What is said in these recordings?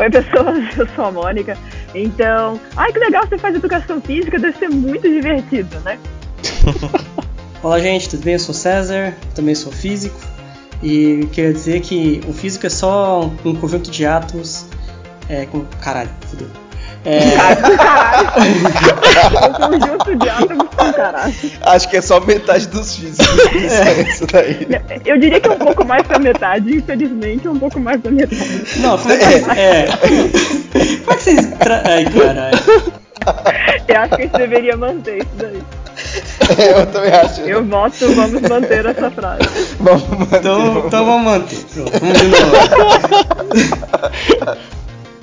Oi, pessoas, eu sou a Mônica. Então, ai que legal você faz educação física, deve ser muito divertido, né? Olá, gente, tudo bem? Eu sou César, também sou físico. E queria dizer que o físico é só um conjunto de átomos. É, com. Caralho, fudeu. É... Caralho. um conjunto de átomos caralho. Acho que é só metade dos físicos. É. Isso daí. Eu diria que é um pouco mais pra metade, infelizmente é um pouco mais da metade. Não, é. é. Como é que vocês. Tra... Ai, caralho. Eu acho que a gente deveria manter isso daí. É, eu também acho. Eu voto, vamos manter essa frase. Vamos manter. Então, então vamos manter. vamos de novo.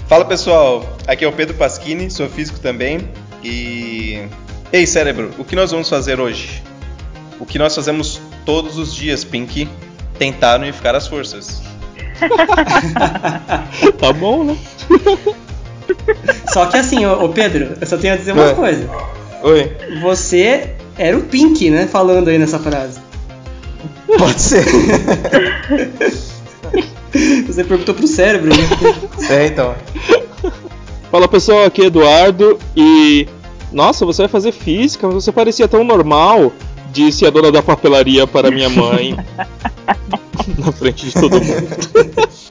Fala pessoal, aqui é o Pedro Pasquini, sou físico também. E. Ei cérebro, o que nós vamos fazer hoje? O que nós fazemos todos os dias, Pink? Tentar unificar as forças. tá bom, né? Só que assim, ô, Pedro, eu só tenho a dizer uma coisa. Oi. Você era o Pink, né? Falando aí nessa frase. Pode ser. Você perguntou pro cérebro, né? É, então. Fala pessoal, aqui é Eduardo e. Nossa, você vai fazer física, mas você parecia tão normal, disse a dona da papelaria para minha mãe. na frente de todo mundo.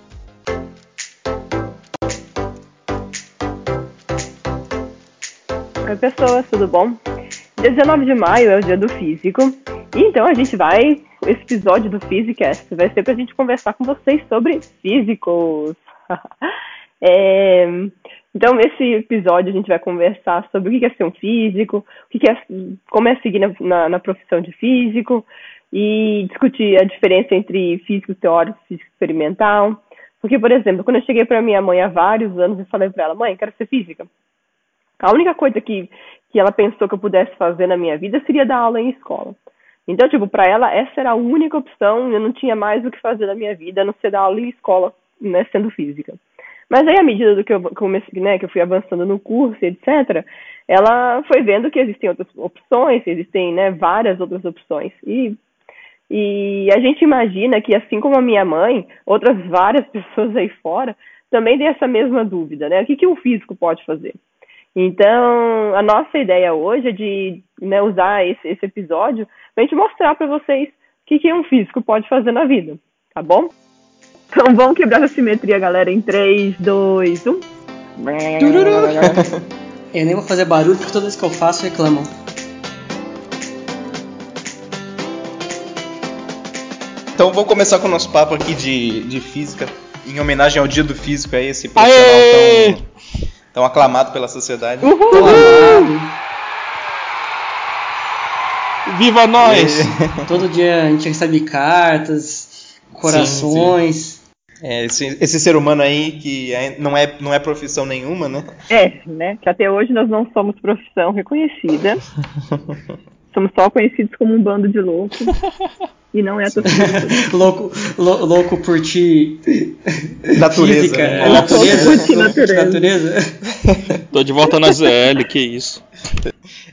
Oi pessoas, tudo bom? Dia 19 de maio é o dia do físico. E então a gente vai. Esse episódio do Physicast vai ser pra gente conversar com vocês sobre físicos. é, então, nesse episódio a gente vai conversar sobre o que é ser um físico, o que é, como é seguir na, na, na profissão de físico, e discutir a diferença entre físico teórico e físico experimental. Porque, por exemplo, quando eu cheguei para minha mãe há vários anos e falei para ela, mãe, quero ser física. A única coisa que, que ela pensou que eu pudesse fazer na minha vida seria dar aula em escola. Então, tipo, para ela essa era a única opção, eu não tinha mais o que fazer na minha vida, a não ser dar aula em escola, né, sendo física. Mas aí, à medida do que eu comecei, né, que eu fui avançando no curso, etc., ela foi vendo que existem outras opções, existem, né, várias outras opções. E, e a gente imagina que, assim como a minha mãe, outras várias pessoas aí fora também têm essa mesma dúvida, né? O que, que um físico pode fazer? Então, a nossa ideia hoje é de né, usar esse, esse episódio para a gente mostrar para vocês o que, que um físico pode fazer na vida, tá bom? Então vamos quebrar a simetria, galera, em 3, 2, 1. Eu nem vou fazer barulho porque toda vez que eu faço reclamam. Então vamos começar com o nosso papo aqui de, de física, em homenagem ao dia do físico aí, esse profissional tão tão aclamado pela sociedade. Uhul! Viva nós! Todo dia a gente recebe cartas, corações. Sim, sim. É, esse, esse, ser humano aí que é, não é, não é profissão nenhuma, né? É, né? Que até hoje nós não somos profissão reconhecida. somos só conhecidos como um bando de loucos. E não é a louco, lou, louco por ti. Natureza. Física, né? é natureza. Por ti, natureza. natureza. Tô de volta na ZL, que isso.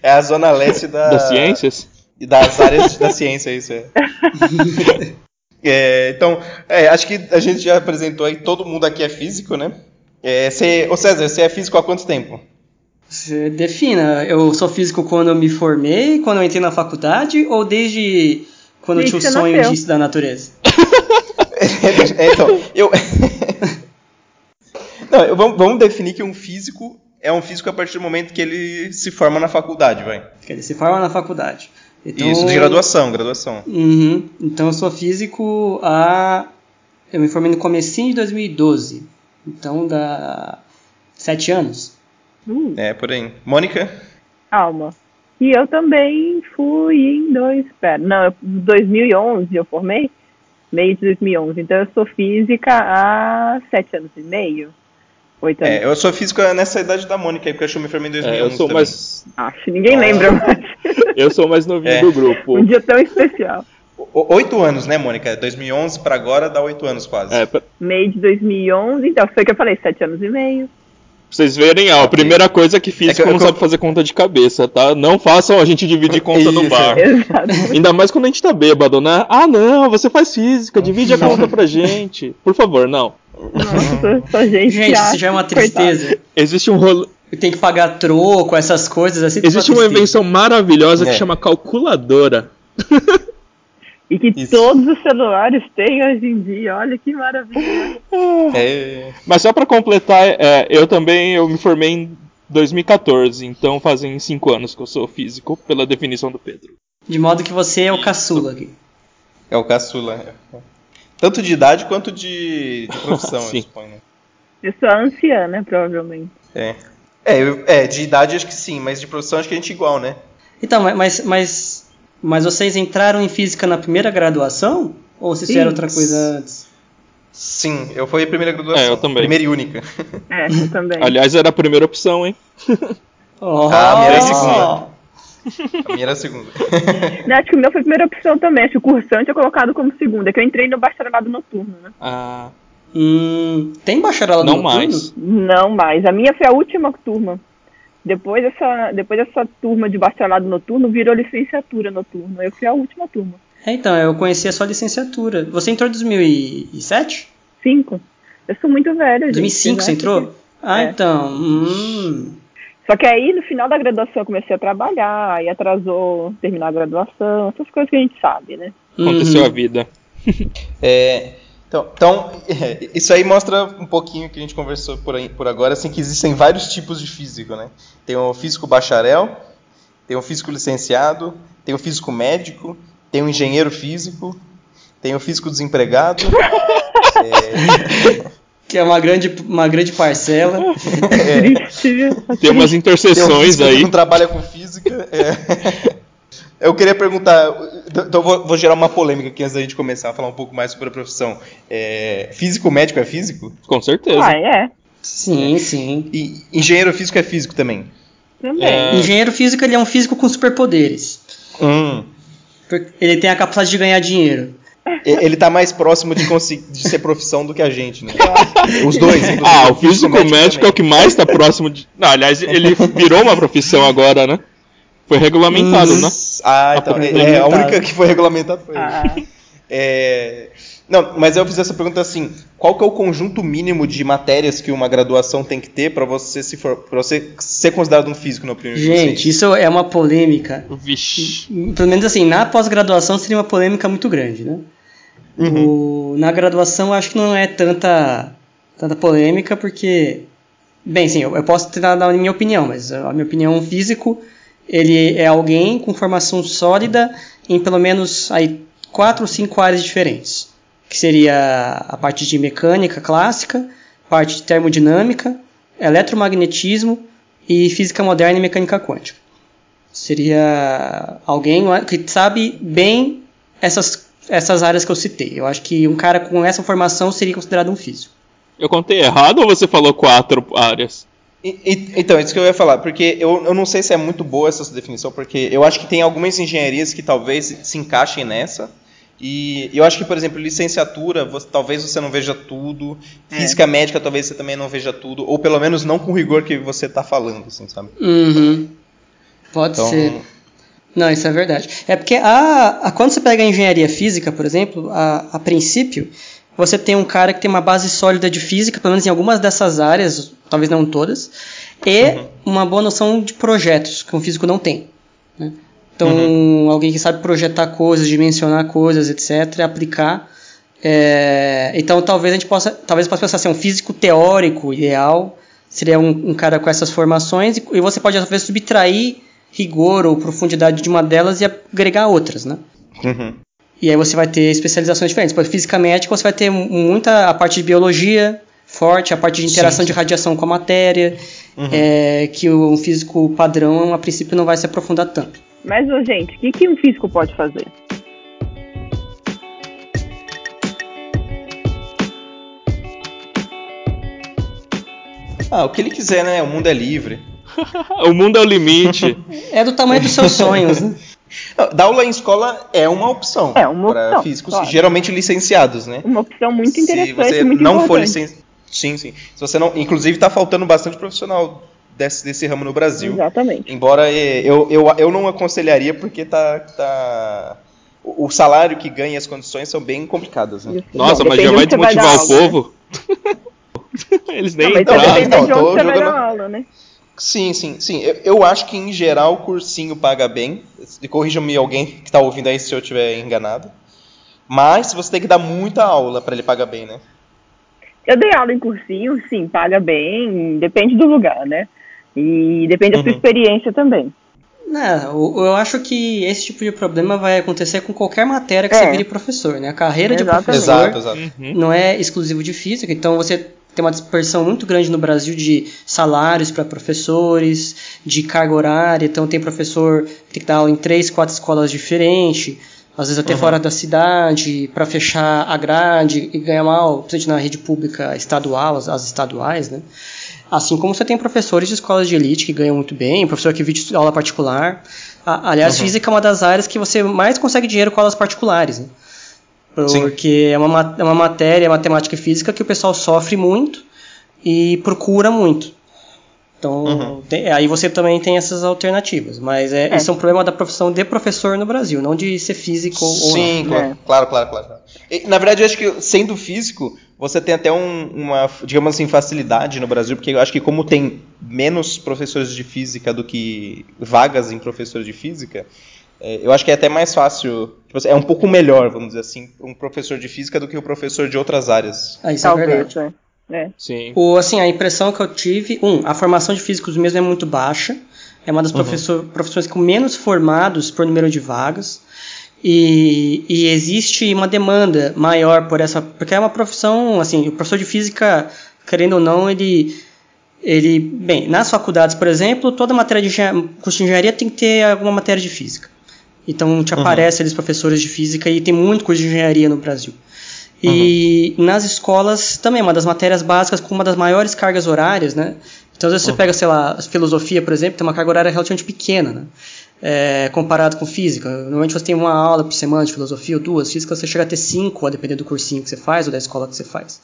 É a zona leste da... das ciências? E das áreas da ciência, isso é. É então, é, acho que a gente já apresentou aí, todo mundo aqui é físico, né? É, você, ô César, você é físico há quanto tempo? Você defina. Eu sou físico quando eu me formei, quando eu entrei na faculdade, ou desde quando eu tinha o sonho nasceu. de estudar natureza? então, eu. Não, eu, vamos, vamos definir que um físico é um físico a partir do momento que ele se forma na faculdade, vai. Que ele se forma na faculdade. Então, Isso, de graduação, graduação. Uhum, então eu sou físico há... Eu me formei no comecinho de 2012. Então dá sete anos. Uh. É, por aí. Mônica? Calma. E eu também fui em dois, pera, não, 2011 eu formei, meio de 2011. Então eu sou física há sete anos e meio. Oito anos. É, eu sou física nessa idade da Mônica, porque eu acho que eu me formei em 2011 é, eu sou também. mais... Acho, ninguém ah. lembra mais. eu sou mais novinho é. do grupo. Um dia tão especial. Oito anos, né, Mônica? 2011 para agora dá oito anos quase. É, pra... Meio de 2011, então foi o que eu falei, sete anos e meio. Vocês verem, ó, a primeira coisa é que físico É que não sabe fazer conta de cabeça, tá? Não façam a gente dividir conta no Isso. bar. Exato. Ainda mais quando a gente tá bêbado, né? Ah, não, você faz física, divide a conta pra gente. Por favor, não. Nossa, gente. Gente, que isso já é uma acha, coitado. tristeza. Existe um rolo... Tem que pagar troco, essas coisas assim. Existe uma tristeza. invenção maravilhosa que É. chama calculadora. E que Isso. todos os celulares têm hoje em dia. Olha que maravilha. É, Mas só pra completar, é, eu também eu me formei em 2014, então fazem 5 anos que eu sou físico, pela definição do Pedro. De modo que você é o caçula aqui. é o caçula. é. Tanto de idade quanto de, de profissão, eu Sim. suponho. né? Eu sou anciã, né? Provavelmente. É. É, eu- é, de idade acho que sim, mas de profissão acho que a gente é igual, né? Então, mas, mas, mas vocês entraram em física na primeira graduação? Ou vocês fizeram outra coisa antes? Sim, eu fui a primeira graduação. É, eu também. Primeira e única. É, eu também. Aliás, era a primeira opção, hein? Oh! Ah, a minha era a segunda. A minha era a segunda. Não, acho que o meu foi a primeira opção também. Acho que o cursante é colocado como segunda, que eu entrei no bacharelado noturno, né? Ah, Hum, tem bacharelado não noturno? mais. Não mais. A minha foi a última turma. Depois dessa, depois dessa turma de bacharelado noturno, virou licenciatura noturna. Eu fui a última turma. É, então, eu conhecia só a licenciatura. Você entrou em 2007? Cinco. Eu sou muito velha, gente. 2005 Vocês você entrou? Ah, É. então. Hum. Só que aí, no final da graduação, eu comecei a trabalhar, aí atrasou terminar a graduação, essas coisas que a gente sabe, né? Aconteceu Uhum. a vida. É, então, então é, isso aí mostra um pouquinho que a gente conversou por, aí, por agora, assim, que existem vários tipos de físico, né? Tem o físico bacharel, tem o físico licenciado, tem o físico médico, tem o engenheiro físico, tem o físico desempregado. Que é uma grande, uma grande parcela. Viu? Tem umas Tem o interseções físico que aí. não trabalha com física. é. Eu queria perguntar, então eu vou, vou gerar uma polêmica aqui antes da gente começar a falar um pouco mais sobre a profissão. É, físico médico é físico? Com certeza. Ah, é. Sim, sim. E engenheiro físico é físico também? Também. É. Engenheiro físico ele é um físico com superpoderes. Hum. Porque Ele tem a capacidade de ganhar dinheiro. Ele tá mais próximo de, de ser profissão do que a gente, né? Os dois. inclusive, Ah, o físico médico é o que mais está próximo de. Não, aliás, ele virou uma profissão agora, né? Foi regulamentado, né? Ah, então. É, é, a única que foi regulamentada foi. Ah, É, Não, mas eu fiz essa pergunta assim: qual que é o conjunto mínimo de matérias que uma graduação tem que ter para você se for, para você ser considerado um físico na opinião de Gente, isso é uma polêmica. Vixe. Pelo menos assim, na pós-graduação seria uma polêmica muito grande, né? O- na graduação eu acho que não é tanta, tanta polêmica, porque. Bem, sim, eu, eu posso ter dado a minha opinião, mas a minha opinião, um físico, ele é alguém com formação sólida em pelo menos aí, quatro ou cinco áreas diferentes. Que seria a parte de mecânica clássica, parte de termodinâmica, eletromagnetismo e física moderna e mecânica quântica. Seria alguém que sabe bem essas, essas áreas que eu citei. Eu acho que um cara com essa formação seria considerado um físico. Eu contei errado ou você falou quatro áreas? Então, isso que eu ia falar, porque eu, eu não sei se é muito boa essa definição, porque eu acho que tem algumas engenharias que talvez se encaixem nessa. E eu acho que, por exemplo, licenciatura, você- talvez você não veja tudo. É. Física médica, talvez você também não veja tudo. Ou pelo menos não com o rigor que você está falando, assim, sabe? Uhum. Pode Então, ser. Não, isso é verdade. É porque a, a- quando você pega a engenharia física, por exemplo, a, a princípio, você tem um cara que tem uma base sólida de física, pelo menos em algumas dessas áreas, talvez não todas, e uma boa noção de projetos, que um físico não tem. né? Então, alguém que sabe projetar coisas, dimensionar coisas, etc., aplicar. É, então, talvez a gente possa, talvez possa pensar assim, um físico teórico ideal seria um, um cara com essas formações e, e você pode às vezes subtrair rigor ou profundidade de uma delas e agregar outras, né? Uhum. E aí você vai ter especializações diferentes. Por física médica você vai ter muita a parte de biologia forte, a parte de interação Sim. de radiação com a matéria, é, que o um físico padrão a princípio não vai se aprofundar tanto. Mas, gente, o que, que um físico pode fazer? Ah, o que ele quiser, né? O mundo é livre. o mundo é o limite. É do tamanho dos seus sonhos, né? Não, Dar aula em escola é uma opção. É uma Para opção, físicos, claro. geralmente licenciados, né? Uma opção muito interessante, Se você muito não for importante. licenciado. Sim, sim. Se você não, inclusive está faltando bastante profissional desse, desse ramo no Brasil. Exatamente. Embora eh, eu, eu, eu não aconselharia porque tá, tá o salário que ganha e as condições são bem complicadas. Né? Nossa, Bom, mas já vai vai desmotivar dar o aula, né? povo? Eles nem Não, então, vai entraram. Não, de onde você vai jogando- dar aula, né? Sim, sim, sim. Eu, eu acho que em geral o cursinho paga bem. E Corrija-me alguém que está ouvindo aí se eu estiver enganado. Mas você tem que dar muita aula para ele pagar bem, né? Eu dei aula em cursinho, sim, paga bem, depende do lugar, né? E depende da sua Uhum. experiência também. Não, eu eu acho que esse tipo de problema vai acontecer com qualquer matéria que É. você vire professor, né? A carreira de Exatamente. professor Exato, exato. Uhum. não é exclusivo de física, então você tem uma dispersão muito grande no Brasil de salários para professores, de carga horária, então tem professor que tem que dar aula em três, quatro escolas diferentes, às vezes até fora da cidade, para fechar a grade e ganhar mal, principalmente na rede pública estadual, as, as estaduais, né? Assim como você tem professores de escolas de elite que ganham muito bem, professor que vive de aula particular. A- aliás, física é uma das áreas que você mais consegue dinheiro com aulas particulares, né? Sim. Porque é uma, ma- é uma matéria, matemática e física, que o pessoal sofre muito e procura muito. Então, Uhum. tem- aí você também tem essas alternativas. Mas é, É. isso é um problema da profissão de professor no Brasil, não de ser físico ou Sim, não. claro, É. claro, claro, claro. E, na verdade, eu acho que sendo físico, você tem até um- uma, digamos assim, facilidade no Brasil, porque eu acho que como tem menos professores de física do que vagas em professores de física, é, eu acho que é até mais fácil, tipo assim, é um pouco melhor, vamos dizer assim, um professor de física do que o professor de outras áreas. Ah, isso é verdade. Talvez, é. É. Sim. O, assim, a impressão que eu tive, um, a formação de físicos mesmo é muito baixa. É uma das professor, profissões com menos formados por número de vagas. E, e existe uma demanda maior por essa, porque é uma profissão, assim, o professor de física, querendo ou não, ele ele, bem, nas faculdades, por exemplo, toda matéria de curso de engenharia tem que ter alguma matéria de física. Então te aparece eles professores de física e tem muito curso de engenharia no Brasil. E nas escolas também é uma das matérias básicas com uma das maiores cargas horárias, né? Então às vezes você pega, sei lá, filosofia, por exemplo, tem uma carga horária relativamente pequena, né? É, comparado com física. Normalmente você tem uma aula por semana de filosofia ou duas, física você chega a ter cinco, a depender do cursinho que você faz ou da escola que você faz.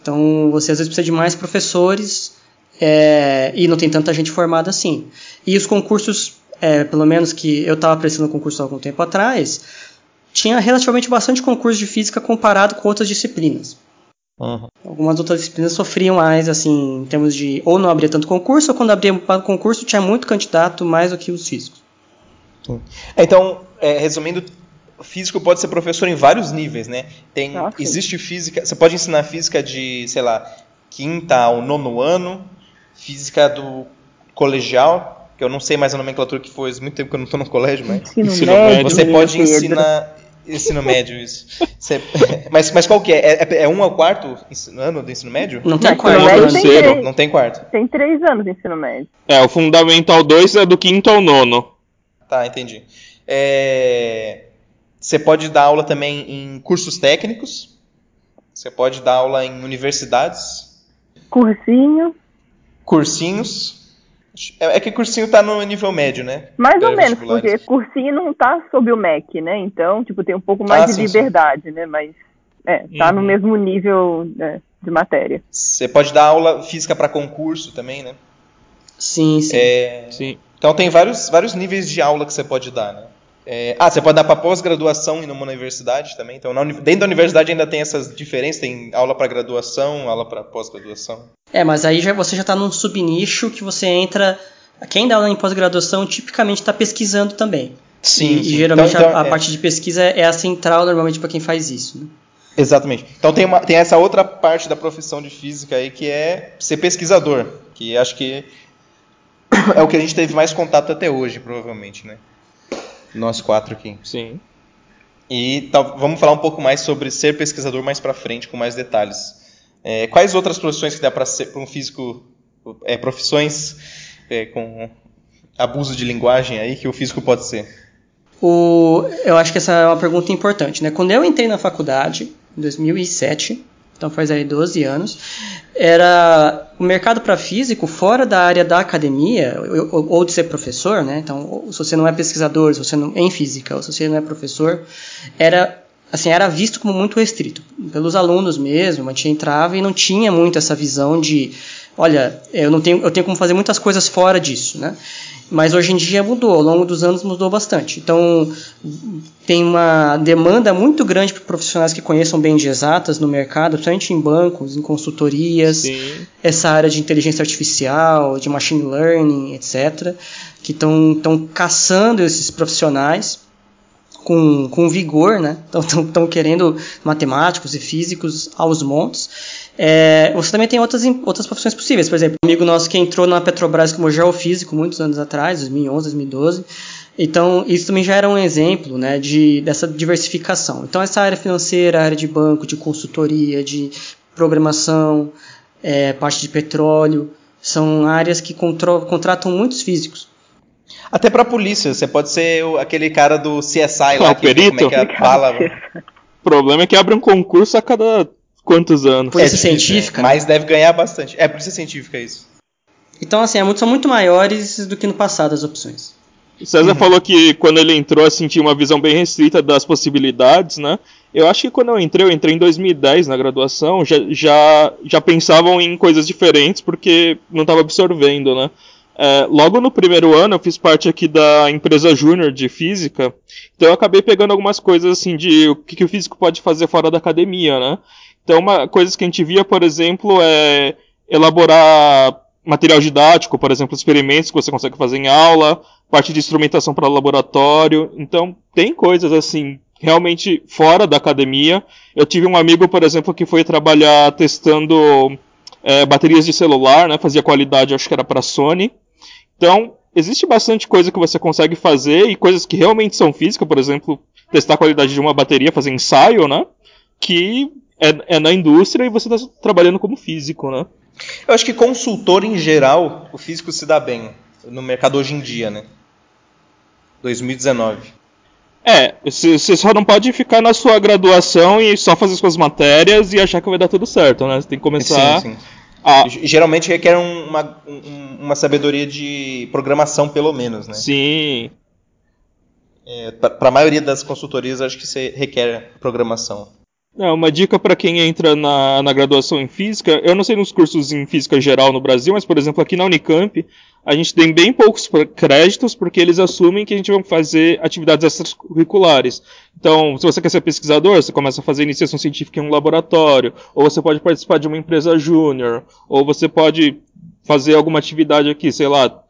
Então você às vezes precisa de mais professores é, e não tem tanta gente formada assim. E os concursos, é, pelo menos que eu estava prestando concurso há algum tempo atrás, tinha relativamente bastante concurso de física comparado com outras disciplinas. Algumas outras disciplinas sofriam mais, assim, em termos de ou não abria tanto concurso, ou quando abria um concurso tinha muito candidato mais do que os físicos. Então, é, resumindo, físico pode ser professor em vários níveis, né? Tem, Ah, sim. existe física, você pode ensinar física de, sei lá, quinta ao nono ano, física do colegial, que eu não sei mais a nomenclatura que foi, faz muito tempo que eu não estou no colégio, mas Ensino, Ensino médio. médio. você pode ensinar ensino médio isso. Você- mas, mas qual que é? é? é um ao quarto ano do ensino médio? Não tem Não, quarto. né? tem três, Não tem quarto. tem três anos de ensino médio. É, o Fundamental 2 é do quinto ao nono. Tá, entendi. É, Você pode dar aula também em cursos técnicos. Você pode dar aula em universidades, Cursinho, cursinhos. É é que cursinho tá no nível médio, né? mais ou menos, porque cursinho não tá sob o MEC, né? Então, tipo, tem um pouco mais Ah, de sim, sim. liberdade, né? Mas, é, tá no Uhum. mesmo nível né, de matéria. Você pode dar aula física para concurso também, né? Sim, sim. É, Sim. Então tem vários, vários níveis de aula que você pode dar, né? É, ah, você pode dar para pós-graduação e numa universidade também. Então, na uni- dentro da universidade ainda tem essas diferenças, tem aula para graduação, aula para pós-graduação. É, mas aí já, você já está num subnicho que você entra. Quem dá aula em pós-graduação tipicamente está pesquisando também. Sim, e, sim. e geralmente Então- então, a, a é. parte de pesquisa é a central normalmente para quem faz isso. Né? Exatamente. Então tem, uma- tem essa outra parte da profissão de física aí que é ser pesquisador, que acho que é o que a gente teve mais contato até hoje, provavelmente, né? Nós quatro aqui. Sim. E tal- vamos falar um pouco mais sobre ser pesquisador mais pra frente, com mais detalhes. É, quais outras profissões que dá para ser para um físico, é, profissões é, com abuso de linguagem aí que o físico pode ser? O, eu acho que essa é uma pergunta importante. Né? Quando eu entrei na faculdade, em 2007, então faz aí 12 anos, era o mercado para físico fora da área da academia, ou, ou de ser professor, né? então se você não é pesquisador, se você não em física, ou se você não é professor, era assim, era visto como muito restrito. Pelos alunos mesmo, a gente entrava e não tinha muito essa visão de, olha, eu não tenho, eu tenho como fazer muitas coisas fora disso, né? Mas hoje em dia mudou, ao longo dos anos mudou bastante. Então, tem uma demanda muito grande para profissionais que conheçam bem de exatas no mercado, principalmente em bancos, em consultorias, Sim. essa área de inteligência artificial, de machine learning, etc., que estão caçando esses profissionais com, com vigor, né? Estão querendo matemáticos e físicos aos montes. É, você também tem outras, outras profissões possíveis. Por exemplo, um amigo nosso que entrou na Petrobras como geofísico muitos anos atrás, 2011, 2012. Então, isso também já era um exemplo né, de, dessa diversificação. Então, essa área financeira, área de banco, de consultoria, de programação, é, parte de petróleo, são áreas que contratam muitos físicos. Até pra polícia, você pode ser aquele cara do CSI lá, ah, que perito? como é que é a bala. O problema é que abre um concurso a cada quantos anos. Polícia é científica. Né? Mas deve ganhar bastante. É, polícia científica, é isso. Então, assim, é são muito maiores do que no passado as opções. O César uhum. falou que quando ele entrou, assim, tinha uma visão bem restrita das possibilidades, né? Eu acho que quando eu entrei, eu entrei em 2010 na graduação, já, já, já pensavam em coisas diferentes porque não estava absorvendo, né? É, logo no primeiro ano eu fiz parte aqui da empresa júnior de física, então eu acabei pegando algumas coisas assim de o que, que o físico pode fazer fora da academia, né? Então, uma coisa que a gente via, por exemplo, é elaborar material didático, por exemplo, experimentos que você consegue fazer em aula, parte de instrumentação para laboratório. Então, tem coisas assim realmente fora da academia. Eu tive um amigo, por exemplo, que foi trabalhar testando é, baterias de celular, né? Fazia qualidade, acho que era para Sony. Então, existe bastante coisa que você consegue fazer e coisas que realmente são físicas, por exemplo, testar a qualidade de uma bateria, fazer ensaio, né? Que é, é na indústria e você está trabalhando como físico, né? Eu acho que consultor em geral, o físico se dá bem no mercado hoje em dia, né? 2019. É, você só não pode ficar na sua graduação e só fazer suas matérias e achar que vai dar tudo certo, né? Você tem que começar. Sim, sim. A... Geralmente requer uma, uma sabedoria de programação, pelo menos, né? Sim. É, Para a maioria das consultorias, acho que você requer programação. É, uma dica para quem entra na, na graduação em física, eu não sei nos cursos em física geral no Brasil, mas por exemplo aqui na Unicamp, a gente tem bem poucos créditos porque eles assumem que a gente vai fazer atividades extracurriculares. Então, se você quer ser pesquisador, você começa a fazer iniciação científica em um laboratório, ou você pode participar de uma empresa júnior, ou você pode fazer alguma atividade aqui, sei lá,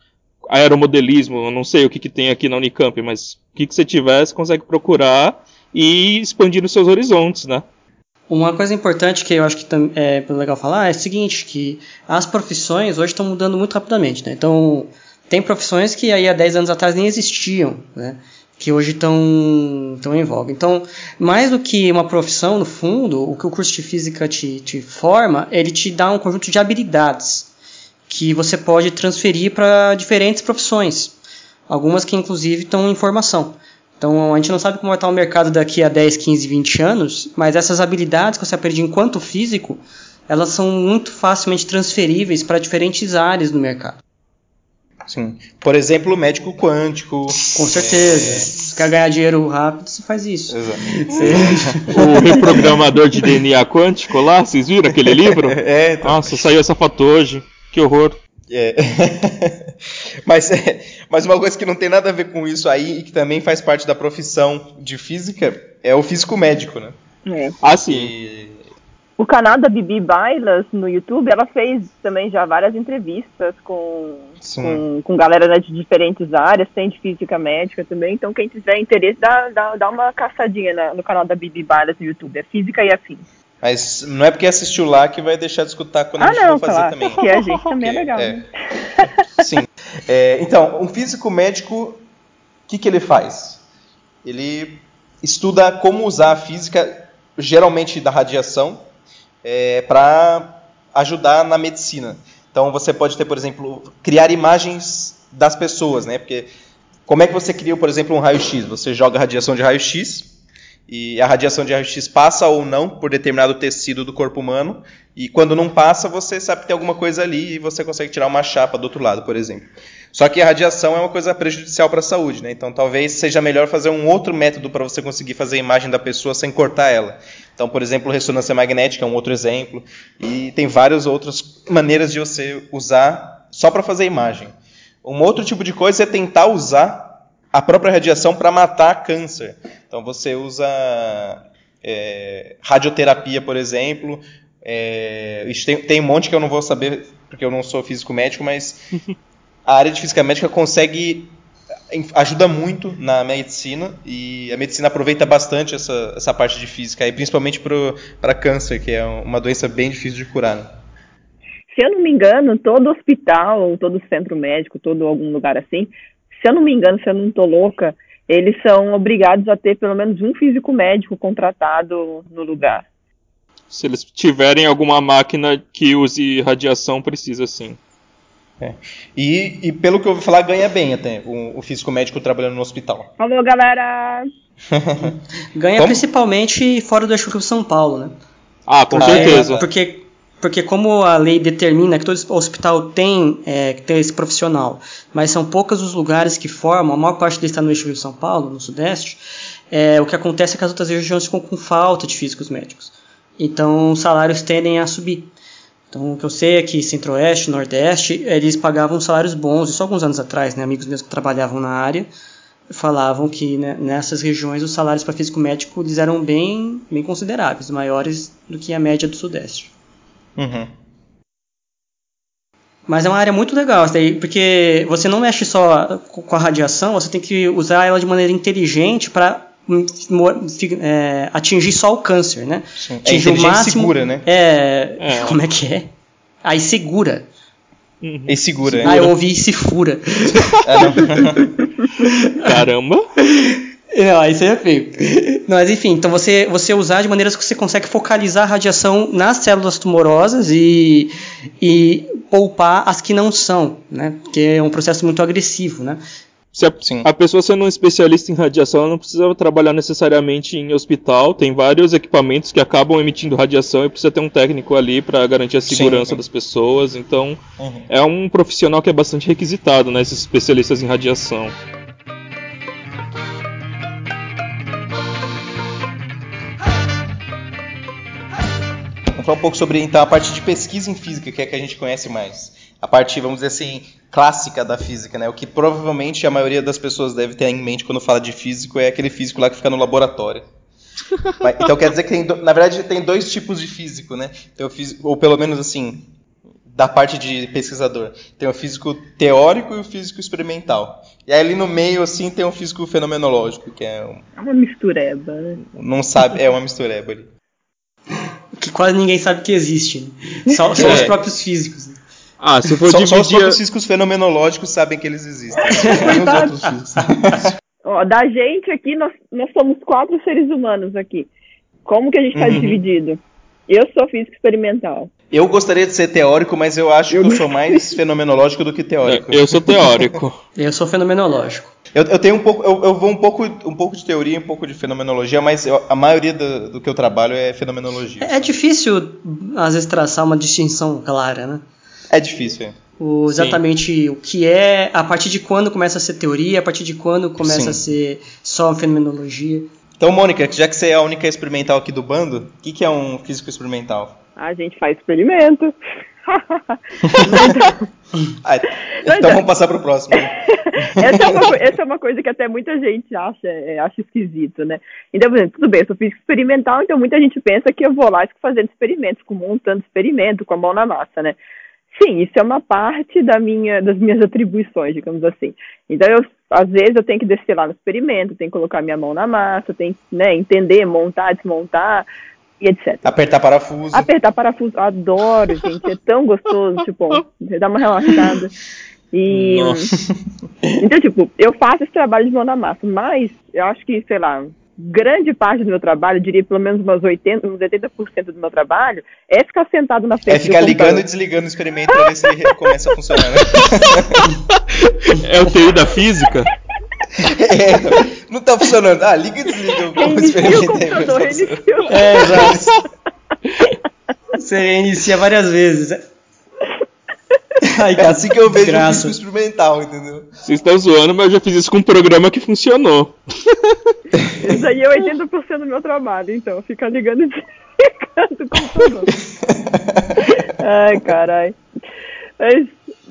aeromodelismo, não sei o que, que tem aqui na Unicamp, mas o que, que você tiver, você consegue procurar e expandindo seus horizontes, né? Uma coisa importante que eu acho que é legal falar é o seguinte, que as profissões hoje estão mudando muito rapidamente, né? Então, tem profissões que aí há 10 anos atrás nem existiam, né? Que hoje estão, estão em voga. Então, mais do que uma profissão, no fundo, o que o curso de física te, te forma, ele te dá um conjunto de habilidades que você pode transferir para diferentes profissões. Algumas que, inclusive, estão em formação. Então a gente não sabe como vai estar o mercado daqui a 10, 15, 20 anos, mas essas habilidades que você aprende enquanto físico, elas são muito facilmente transferíveis para diferentes áreas do mercado. Sim. Por exemplo, médico quântico. Com certeza. É... Se quer ganhar dinheiro rápido, você faz isso. Exato. o reprogramador de DNA quântico lá, vocês viram aquele livro? É, então... Nossa, saiu essa foto hoje. Que horror. É. mas, é, mas uma coisa que não tem nada a ver com isso aí e que também faz parte da profissão de física é o físico médico, né? É. Ah, sim. E... O canal da Bibi Bailas no YouTube, ela fez também já várias entrevistas com, com, com, galera né, de diferentes áreas, tem de física médica também. Então, quem tiver interesse, dá, dá, dá uma caçadinha na, no canal da Bibi Bailas no YouTube. É Física e Afins. Mas não é porque assistiu lá que vai deixar de escutar quando ah, a gente não, for fazer claro, também. Porque a gente também é legal. É. Né? Sim. É, então, um físico médico, o que, que ele faz? Ele estuda como usar a física, geralmente da radiação, é, para ajudar na medicina. Então, você pode ter, por exemplo, criar imagens das pessoas, né? Porque como é que você cria, por exemplo, um raio-x? Você joga radiação de raio-x e a radiação de raio-x passa ou não por determinado tecido do corpo humano, e quando não passa, você sabe que tem alguma coisa ali e você consegue tirar uma chapa do outro lado, por exemplo. Só que a radiação é uma coisa prejudicial para a saúde, né? Então talvez seja melhor fazer um outro método para você conseguir fazer a imagem da pessoa sem cortar ela. Então, por exemplo, ressonância magnética é um outro exemplo. E tem várias outras maneiras de você usar só para fazer a imagem. Um outro tipo de coisa é tentar usar a própria radiação para matar câncer. Então você usa é, radioterapia, por exemplo. É, tem, tem um monte que eu não vou saber porque eu não sou físico médico, mas a área de física médica consegue ajuda muito na medicina e a medicina aproveita bastante essa, essa parte de física, e principalmente para câncer, que é uma doença bem difícil de curar. Né? Se eu não me engano, todo hospital, todo centro médico, todo algum lugar assim, se eu não me engano, se eu não estou louca, eles são obrigados a ter pelo menos um físico médico contratado no lugar. Se eles tiverem alguma máquina que use radiação, precisa sim. É. E, e, pelo que eu ouvi falar, ganha bem até o, o físico médico trabalhando no hospital. Falou, galera! ganha Como? principalmente fora do eixo São Paulo, né? Ah, com certeza. Porque, porque como a lei determina que todo hospital tem é, que ter esse profissional, mas são poucos os lugares que formam, a maior parte deles está no eixo Rio São Paulo, no Sudeste, é, o que acontece é que as outras regiões ficam com falta de físicos médicos. Então os salários tendem a subir. Então, o que eu sei é que Centro-Oeste, Nordeste, eles pagavam salários bons. Isso alguns anos atrás, né, amigos meus que trabalhavam na área falavam que né, nessas regiões os salários para físico médico eles eram bem, bem consideráveis, maiores do que a média do Sudeste. Uhum. Mas é uma área muito legal, porque você não mexe só com a radiação, você tem que usar ela de maneira inteligente para é, atingir só o câncer, né? Sim. É atingir é o máximo. segura, né? É, é, Como é que é? Aí segura. Uhum. E segura. Ah, eu ouvi se fura. Caramba! Não, isso é feio. Mas enfim, então você, você usar de maneiras que você consegue focalizar a radiação nas células tumorosas e, e poupar as que não são, né? Que é um processo muito agressivo, né? Se a, a, pessoa sendo um especialista em radiação, ela não precisa trabalhar necessariamente em hospital. Tem vários equipamentos que acabam emitindo radiação e precisa ter um técnico ali para garantir a segurança sim, das pessoas. Então, uhum. é um profissional que é bastante requisitado, né? Esses especialistas em radiação. Falar um pouco sobre então a parte de pesquisa em física, que é a que a gente conhece mais a parte, vamos dizer assim, clássica da física, né? O que provavelmente a maioria das pessoas deve ter em mente quando fala de físico é aquele físico lá que fica no laboratório. então quer dizer que tem, na verdade tem dois tipos de físico, né? Tem o físico, ou pelo menos assim, da parte de pesquisador. Tem o físico teórico e o físico experimental. E aí ali no meio assim tem o físico fenomenológico, que é um, é uma mistureba, né? Não sabe, é uma mistureba ali. Que quase ninguém sabe que existe. Né? Só, só é. os próprios físicos. Né? Ah, se for só, dividir... Só os físicos fenomenológicos sabem que eles existem. Ó, da gente aqui, nós, nós somos quatro seres humanos aqui. Como que a gente está uhum. dividido? Eu sou físico experimental. Eu gostaria de ser teórico, mas eu acho eu... que eu sou mais fenomenológico do que teórico. Eu sou teórico. eu sou fenomenológico. Eu, eu, tenho um pouco, eu, eu, vou um pouco, um pouco de teoria, um pouco de fenomenologia, mas eu, a maioria do, do, que eu trabalho é fenomenologia. É, é difícil às vezes traçar uma distinção clara, né? É difícil, é. O, exatamente Sim. o que é, a partir de quando começa a ser teoria, a partir de quando começa Sim. a ser só fenomenologia. Então, Mônica, já que você é a única experimental aqui do bando, o que, que é um físico experimental? A gente faz experimento. ah, então vamos passar para o próximo. essa, é uma, essa, é uma, coisa que até muita gente acha, é, acha esquisito, né? Então, por exemplo, tudo bem, eu sou físico experimental, então muita gente pensa que eu vou lá fazendo experimentos, montando experimento com a mão na massa, né? Sim, isso é uma parte da minha, das minhas atribuições, digamos assim. Então, eu, às vezes, eu tenho que descer lá no experimento, tenho que colocar minha mão na massa, tenho que né, entender, montar, desmontar e etc. Apertar parafuso. Apertar parafuso, adoro, gente, é tão gostoso, tipo, dá uma relaxada. E. Nossa. Então, tipo, eu faço esse trabalho de mão na massa, mas eu acho que, sei lá, grande parte do meu trabalho, diria pelo menos umas 80, uns 80% do meu trabalho, é ficar sentado na frente É ficar ligando e desligando o experimento para ver se ele começa a funcionar, né? É o TI da física? É, não tá funcionando. Ah, liga e desliga o, o experimento. O é, exato. Você inicia várias vezes. Ai, é assim que eu vejo o físico experimental, entendeu? Vocês estão zoando, mas eu já fiz isso com um programa que funcionou. Isso aí é 80% do meu trabalho, então. Ficar ligando e desligando o computador. Ai, caralho. Mas,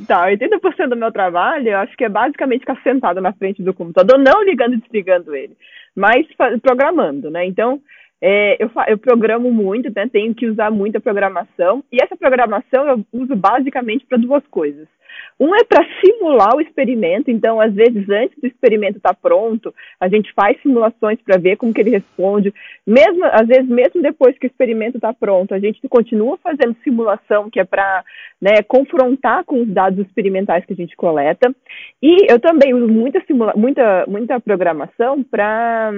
tá, 80% do meu trabalho, eu acho que é basicamente ficar sentado na frente do computador, não ligando e desligando ele, mas programando, né? Então, é, eu, eu, programo muito, né? tenho que usar muita programação, e essa programação eu uso basicamente para duas coisas. Um é para simular o experimento, então, às vezes, antes do experimento estar tá pronto, a gente faz simulações para ver como que ele responde. Mesmo, às vezes, mesmo depois que o experimento está pronto, a gente continua fazendo simulação, que é para né, confrontar com os dados experimentais que a gente coleta. E eu também uso muita, simula muita, muita programação para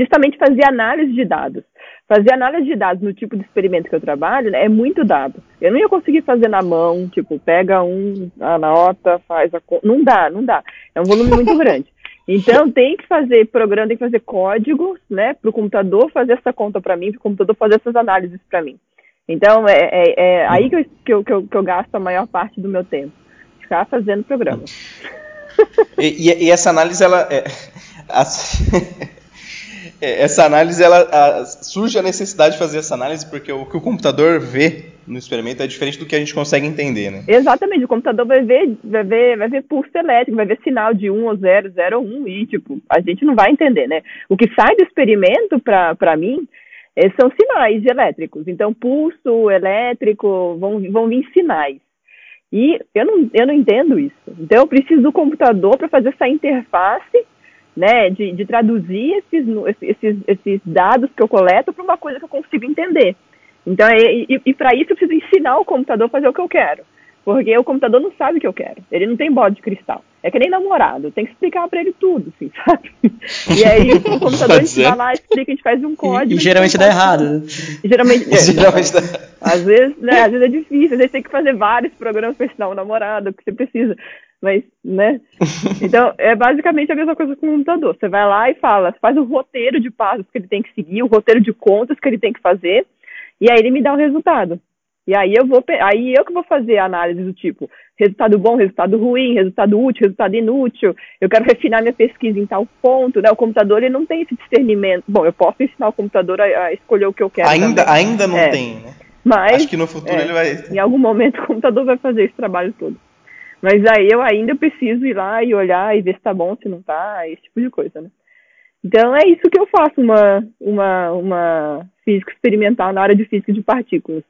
justamente fazer análise de dados. Fazer análise de dados no tipo de experimento que eu trabalho né, é muito dado. Eu não ia conseguir fazer na mão, tipo, pega um, a nota, faz a. Não dá, não dá. É um volume muito grande. Então tem que fazer programa, tem que fazer códigos, né, para o computador fazer essa conta para mim, para o computador fazer essas análises para mim. Então é, é, é aí que eu, que, eu, que, eu, que eu gasto a maior parte do meu tempo, ficar fazendo programa. E, e, e essa análise, ela, É, essa análise, ela a, surge a necessidade de fazer essa análise porque o que o computador vê no experimento é diferente do que a gente consegue entender, né? Exatamente, o computador vai ver, vai ver, vai ver pulso elétrico, vai ver sinal de 1 ou 0, 0 ou 1 e, tipo, a gente não vai entender, né? O que sai do experimento, para mim, é, são sinais elétricos. Então, pulso elétrico, vão, vão vir sinais. E eu não, eu não entendo isso. Então, eu preciso do computador para fazer essa interface né, de, de traduzir esses, esses, esses dados que eu coleto para uma coisa que eu consigo entender. Então, e, e, e para isso eu preciso ensinar o computador a fazer o que eu quero. Porque o computador não sabe o que eu quero. Ele não tem bode de cristal. É que nem namorado. Tem que explicar para ele tudo, assim, sabe? E aí o computador a gente vai lá, explica, a gente faz um código. E, e geralmente dá errado. Né? Geralmente, é, geralmente dá. Às vezes, né, às vezes é difícil. Às vezes tem que fazer vários programas para ensinar um namorado, que você precisa mas, né? Então, é basicamente a mesma coisa com o computador. Você vai lá e fala, faz o roteiro de passos que ele tem que seguir, o roteiro de contas que ele tem que fazer, e aí ele me dá o resultado. E aí eu vou, aí eu que vou fazer a análise do tipo, resultado bom, resultado ruim, resultado útil, resultado inútil. Eu quero refinar minha pesquisa em tal ponto, né? O computador ele não tem esse discernimento. Bom, eu posso ensinar o computador a, a escolher o que eu quero. Ainda, ainda não é. tem, né? Mas acho que no futuro é, ele vai. Em algum momento o computador vai fazer esse trabalho todo. Mas aí eu ainda preciso ir lá e olhar e ver se tá bom, se não tá, esse tipo de coisa, né? Então é isso que eu faço, uma, uma, uma física experimental na área de física de partículas.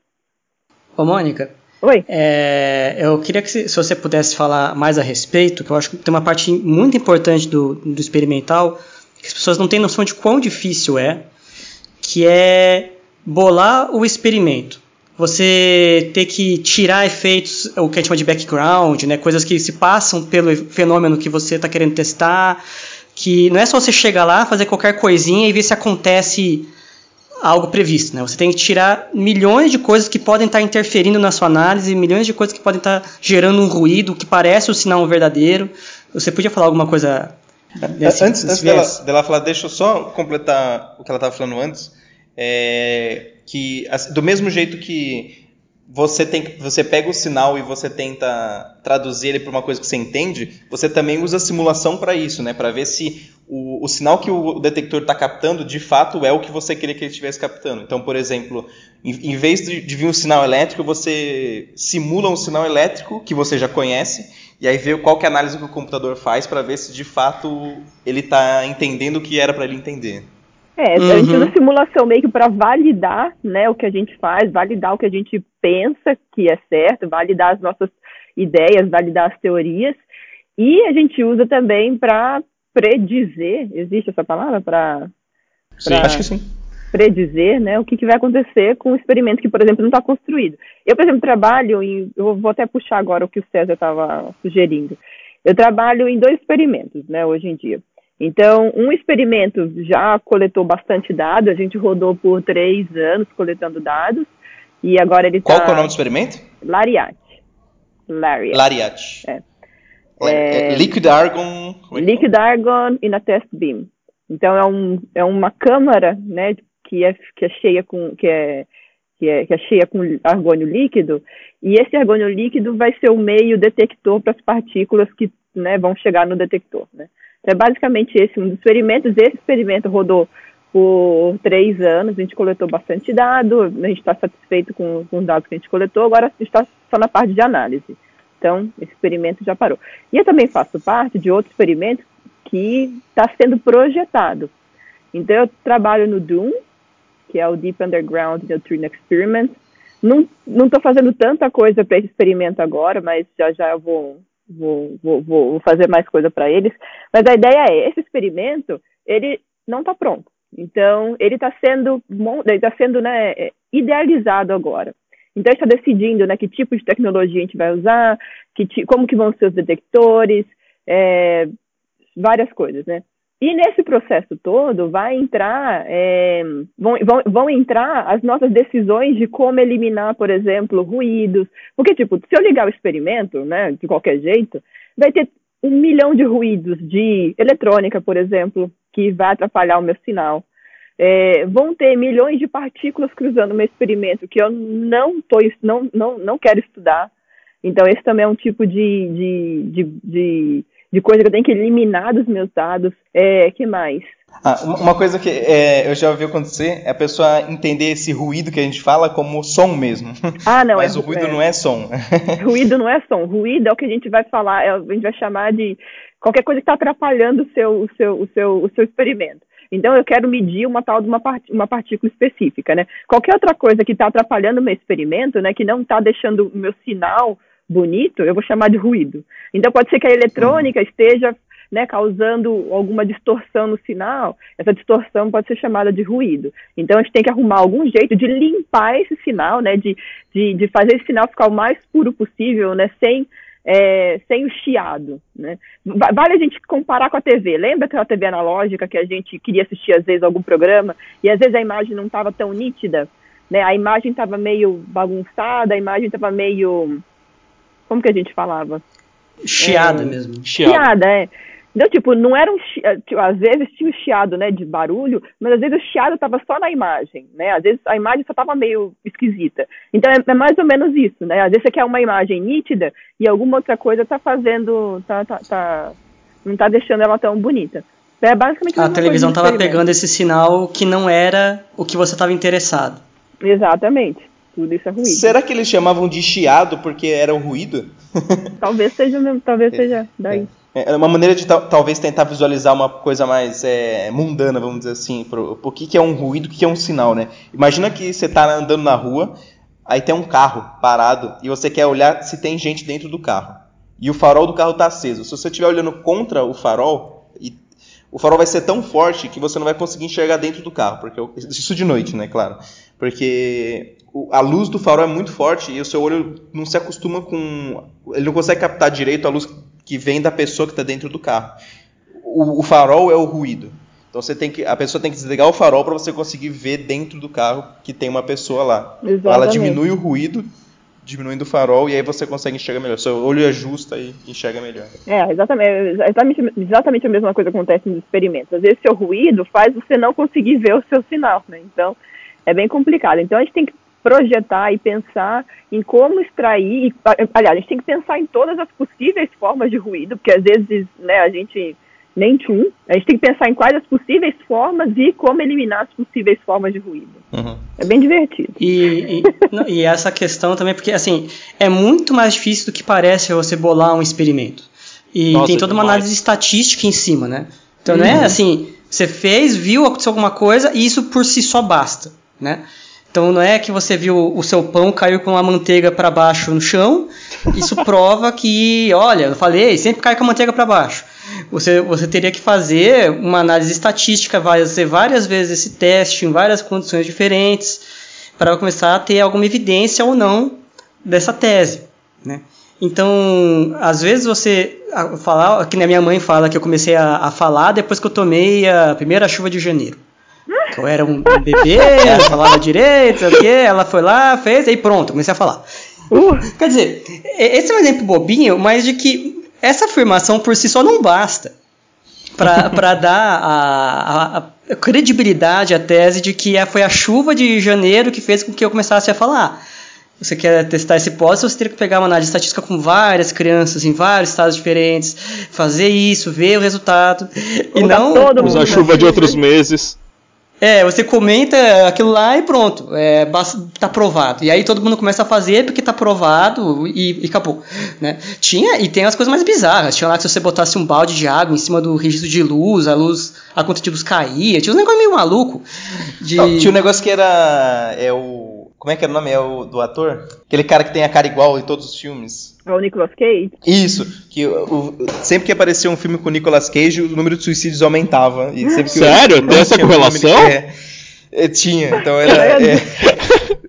Ô, Mônica. Oi. É, eu queria que se, se, você pudesse falar mais a respeito, que eu acho que tem uma parte muito importante do, do experimental, que as pessoas não têm noção de quão difícil é, que é bolar o experimento você ter que tirar efeitos, o que a gente chama de background, né, coisas que se passam pelo fenômeno que você está querendo testar, que não é só você chegar lá, fazer qualquer coisinha e ver se acontece algo previsto, né? Você tem que tirar milhões de coisas que podem estar interferindo na sua análise, milhões de coisas que podem estar gerando um ruído que parece o sinal verdadeiro. Você podia falar alguma coisa desse, antes, antes dela, dela, falar, deixa eu só completar o que ela estava falando antes. É, que do mesmo jeito que você tem você pega o sinal e você tenta traduzir ele para uma coisa que você entende, você também usa simulação para isso, né? Para ver se o, o, sinal que o detector está captando de fato é o que você queria que ele estivesse captando. Então, por exemplo, em, em vez de, de vir um sinal elétrico, você simula um sinal elétrico que você já conhece e aí vê qual que é a análise que o computador faz para ver se de fato ele está entendendo o que era para ele entender. É, uhum. a gente usa simulação meio que para validar né, o que a gente faz, validar o que a gente pensa que é certo, validar as nossas ideias, validar as teorias. E a gente usa também para predizer, existe essa palavra? Para. Acho que sim. Predizer né, o que, que vai acontecer com um experimento que, por exemplo, não está construído. Eu, por exemplo, trabalho em. Eu vou até puxar agora o que o César estava sugerindo. Eu trabalho em dois experimentos, né, hoje em dia. Então, um experimento já coletou bastante dados, a gente rodou por três anos coletando dados, e agora ele Qual tá... é o nome do experimento? Lariat. Lariat. Lariat. É. É, é, liquid Argon. É liquid Argon e na Test Beam. Então é, um, é uma câmara, né, que é, que é cheia com, que é, que é, que é cheia com argônio líquido, e esse argônio líquido vai ser o meio detector para as partículas que né, vão chegar no detector. Né? É basicamente esse um dos experimentos. Esse experimento rodou por três anos, a gente coletou bastante dado, a gente está satisfeito com, com, os dados que a gente coletou, agora está só na parte de análise. Então, esse experimento já parou. E eu também faço parte de outro experimento que está sendo projetado. Então, eu trabalho no DOOM, que é o Deep Underground Neutrino Experiment. Não estou fazendo tanta coisa para esse experimento agora, mas já já eu vou, vou, vou, vou fazer mais coisa para eles. Mas a ideia é, esse experimento, ele não está pronto. Então, ele está sendo, tá sendo né, é, idealizado agora. Então, está decidindo né, que tipo de tecnologia a gente vai usar, que, como que vão ser os detectores, é, várias coisas, né? E nesse processo todo vai entrar, é, vão, vão, vão entrar as nossas decisões de como eliminar, por exemplo, ruídos. Porque, tipo, se eu ligar o experimento, né, de qualquer jeito, vai ter um milhão de ruídos de eletrônica, por exemplo, que vai atrapalhar o meu sinal. É, vão ter milhões de partículas cruzando o meu experimento que eu não, tô, não, não, não quero estudar. Então, esse também é um tipo de, de, de, de, de coisa que eu tenho que eliminar dos meus dados. É, que mais? Ah, uma coisa que é, eu já ouvi acontecer é a pessoa entender esse ruído que a gente fala como som mesmo. Ah, não. Mas é, o ruído é, não é som. Ruído não é som. Ruído é o que a gente vai falar, é, a gente vai chamar de qualquer coisa que está atrapalhando o seu, o, seu, o, seu, o seu experimento. Então, eu quero medir uma tal de uma, part uma partícula específica, né? Qualquer outra coisa que está atrapalhando o meu experimento, né, que não está deixando o meu sinal bonito, eu vou chamar de ruído. Então, pode ser que a eletrônica uhum. esteja né, causando alguma distorção no sinal, essa distorção pode ser chamada de ruído. Então a gente tem que arrumar algum jeito de limpar esse sinal, né, de, de, de fazer esse sinal ficar o mais puro possível, né, sem é, sem o chiado. Né? Vale a gente comparar com a TV. Lembra aquela TV analógica que a gente queria assistir às vezes algum programa e às vezes a imagem não estava tão nítida? Né? A imagem estava meio bagunçada, a imagem estava meio. Como que a gente falava? Chiada é, mesmo. Chiada, é. Então, tipo, não era um eh, tipo, às vezes tinha um chiado, né, de barulho, mas às vezes o chiado estava só na imagem, né? Às vezes a imagem só estava meio esquisita. Então é, é, mais ou menos isso, né? Às vezes você quer uma imagem nítida e alguma outra coisa está fazendo, tá, tá, tá, não está deixando ela tão bonita. É basicamente a televisão estava pegando esse sinal que não era o que você estava interessado. Exatamente. Tudo isso é ruído. Será que eles chamavam de chiado porque era um ruído? talvez seja mesmo, talvez é, seja daí. É. É, é uma maneira de talvez tentar visualizar uma coisa mais é, mundana, vamos dizer assim, pro, o que, que é um ruído, o que, que é um sinal, né? Imagina que você está andando na rua, aí tem um carro parado e você quer olhar se tem gente dentro do carro. E o farol do carro está aceso. Se você estiver olhando contra o farol, e, o farol vai ser tão forte que você não vai conseguir enxergar dentro do carro, porque isso de noite, né, claro. Porque a luz do farol é muito forte e o seu olho não se acostuma com. Ele não consegue captar direito a luz que vem da pessoa que está dentro do carro. O, o, farol é o ruído. Então você tem que, a pessoa tem que desligar o farol para você conseguir ver dentro do carro que tem uma pessoa lá. Exatamente. Ela diminui o ruído, diminuindo o farol e aí você consegue enxergar melhor. Seu olho ajusta e enxerga melhor. É, exatamente, exatamente, exatamente a mesma coisa acontece nos experimentos. Às vezes seu ruído faz você não conseguir ver o seu sinal, né? Então é bem complicado. Então a gente tem que projetar e pensar em como extrair. E, aliás, a gente tem que pensar em todas as possíveis formas de ruído, porque às vezes né, a gente nem tchum. A gente tem que pensar em quais as possíveis formas e como eliminar as possíveis formas de ruído. Uhum. É bem divertido. E, e, não, e, essa questão também, porque assim, é muito mais difícil do que parece você bolar um experimento. E Nossa, tem toda uma análise estatística em cima, né? Então uhum. não é uhum. assim, você fez, viu, aconteceu alguma coisa e isso por si só basta, né? Então não é que você viu o seu pão caiu com a manteiga para baixo no chão. Isso prova que, olha, eu falei, sempre cai com a manteiga para baixo. Você, você teria que fazer uma análise estatística, fazer várias vezes esse teste em várias condições diferentes para começar a ter alguma evidência ou não dessa tese, né? Então, às vezes você falar, que a minha mãe fala que eu comecei a, a falar depois que eu tomei a primeira chuva de janeiro. Eu era um bebê, falava direito, o quê? Ela foi lá, fez, aí pronto, comecei a falar. Uh, quer dizer, esse é um exemplo bobinho, mas de que essa afirmação por si só não basta. para dar a, a, credibilidade à tese de que foi a chuva de janeiro que fez com que eu começasse a falar. Você quer testar essa hipótese, você teria que pegar uma análise estatística com várias crianças em vários estados diferentes, fazer isso, ver o resultado. e não usar a chuva de outros meses. É, você comenta aquilo lá e pronto, é, tá provado. E aí todo mundo começa a fazer porque tá provado e, e acabou. Né? Tinha, e tem as coisas mais bizarras. Tinha lá que se você botasse um balde de água em cima do registro de luz, a luz, a conta de luz caía. Tinha um negócio meio maluco. De... Não, tinha um negócio que era. É o. Como é que era o nome? É o do ator? Aquele cara que tem a cara igual em todos os filmes. É o Nicolas Cage? Isso, que o, o, sempre que aparecia um filme com o Nicolas Cage, o número de suicídios aumentava. E sempre que Sério? Tem essa correlação? É, é, tinha, então era.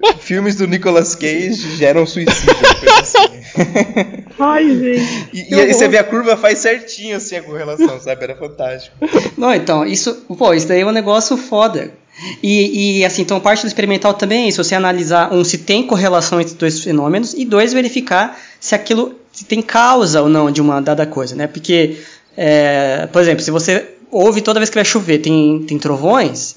É, filmes do Nicolas Cage geram suicídio. Assim. Ai, gente. E, e aí você vê a curva faz certinho assim a correlação, sabe? Era fantástico. Não, então, isso, pô, isso daí é um negócio foda. E, e, assim, então parte do experimental também é isso, você analisar um se tem correlação entre dois fenômenos e dois verificar se aquilo se tem causa ou não de uma dada coisa, né? Porque, é, por exemplo, se você ouve toda vez que vai chover tem, tem trovões,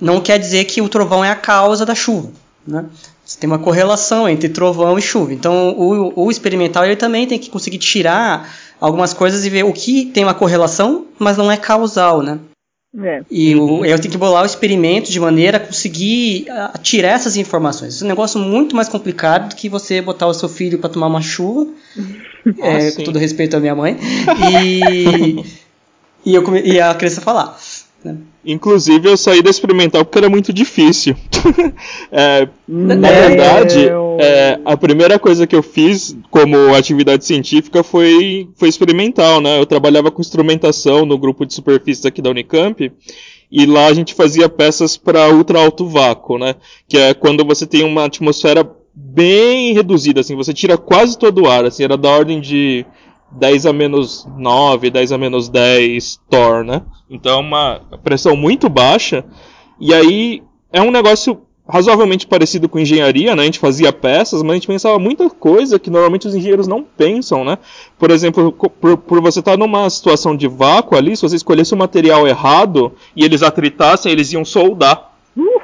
não quer dizer que o trovão é a causa da chuva, né? Você tem uma correlação entre trovão e chuva. Então, o, o experimental ele também tem que conseguir tirar algumas coisas e ver o que tem uma correlação, mas não é causal, né? É. E o, eu tenho que bolar o experimento de maneira a conseguir tirar essas informações. Isso é um negócio muito mais complicado do que você botar o seu filho para tomar uma chuva, é, com todo respeito à minha mãe, e, e, eu, e a criança falar. Né? Inclusive, eu saí da experimental porque era muito difícil. é, na verdade, é, a primeira coisa que eu fiz como atividade científica foi, foi experimental, né? Eu trabalhava com instrumentação no grupo de superfícies aqui da Unicamp. E lá a gente fazia peças para ultra alto vácuo, né? Que é quando você tem uma atmosfera bem reduzida, assim, você tira quase todo o ar, assim, era da ordem de 10 a menos 9, 10 a menos 10 Thor, né? Então é uma pressão muito baixa. E aí é um negócio razoavelmente parecido com engenharia, né? A gente fazia peças, mas a gente pensava muita coisa que normalmente os engenheiros não pensam, né? Por exemplo, por, por você estar numa situação de vácuo ali, se você escolhesse o material errado e eles atritassem, eles iam soldar.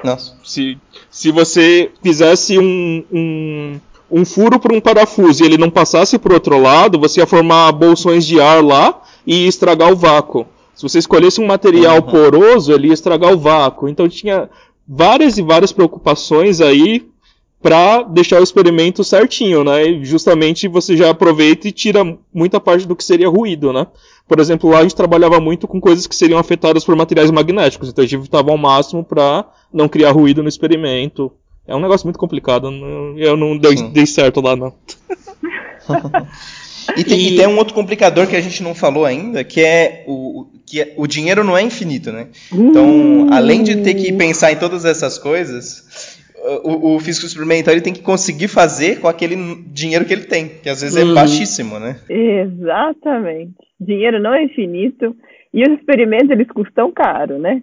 Nossa. Se, se você fizesse um, um um furo para um parafuso e ele não passasse para o outro lado, você ia formar bolsões de ar lá e ia estragar o vácuo. Se você escolhesse um material uhum. poroso, ele ia estragar o vácuo. Então tinha várias e várias preocupações aí para deixar o experimento certinho, né? E justamente você já aproveita e tira muita parte do que seria ruído, né? Por exemplo, lá a gente trabalhava muito com coisas que seriam afetadas por materiais magnéticos, então a gente evitava ao máximo para não criar ruído no experimento. É um negócio muito complicado. Eu não dei, dei certo lá, não. e, tem, e... e, tem, um outro complicador que a gente não falou ainda, que é o, que é, o dinheiro não é infinito, né? Então, além de ter que pensar em todas essas coisas, o, o físico experimental ele tem que conseguir fazer com aquele dinheiro que ele tem, que às vezes é uhum. baixíssimo, né? Exatamente. Dinheiro não é infinito e os experimentos eles custam caro, né?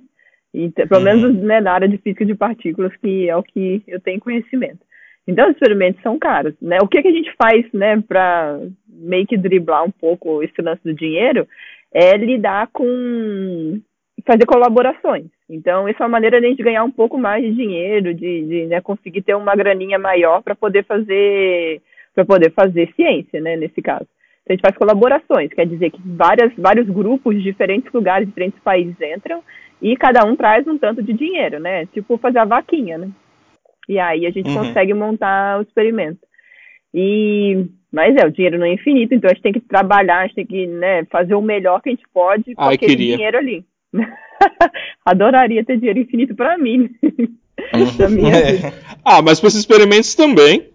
E, pelo menos uhum. né, na área de física de partículas, que é o que eu tenho conhecimento. Então, os experimentos são caros. Né? O que, que a gente faz né, para meio que driblar um pouco esse lance do dinheiro é lidar com. fazer colaborações. Então, essa é uma maneira de a gente ganhar um pouco mais de dinheiro, de, de né, conseguir ter uma graninha maior para poder fazer para poder fazer ciência, né, nesse caso. Então, a gente faz colaborações, quer dizer que várias, vários grupos de diferentes lugares, diferentes países entram e cada um traz um tanto de dinheiro, né? Tipo fazer a vaquinha, né? E aí a gente uhum. consegue montar o experimento. E mas é, o dinheiro não é infinito, então a gente tem que trabalhar, a gente tem que né, fazer o melhor que a gente pode com Ai, aquele queria. dinheiro ali. Adoraria ter dinheiro infinito para mim. Uhum. É. Ah, mas para esses experimentos também.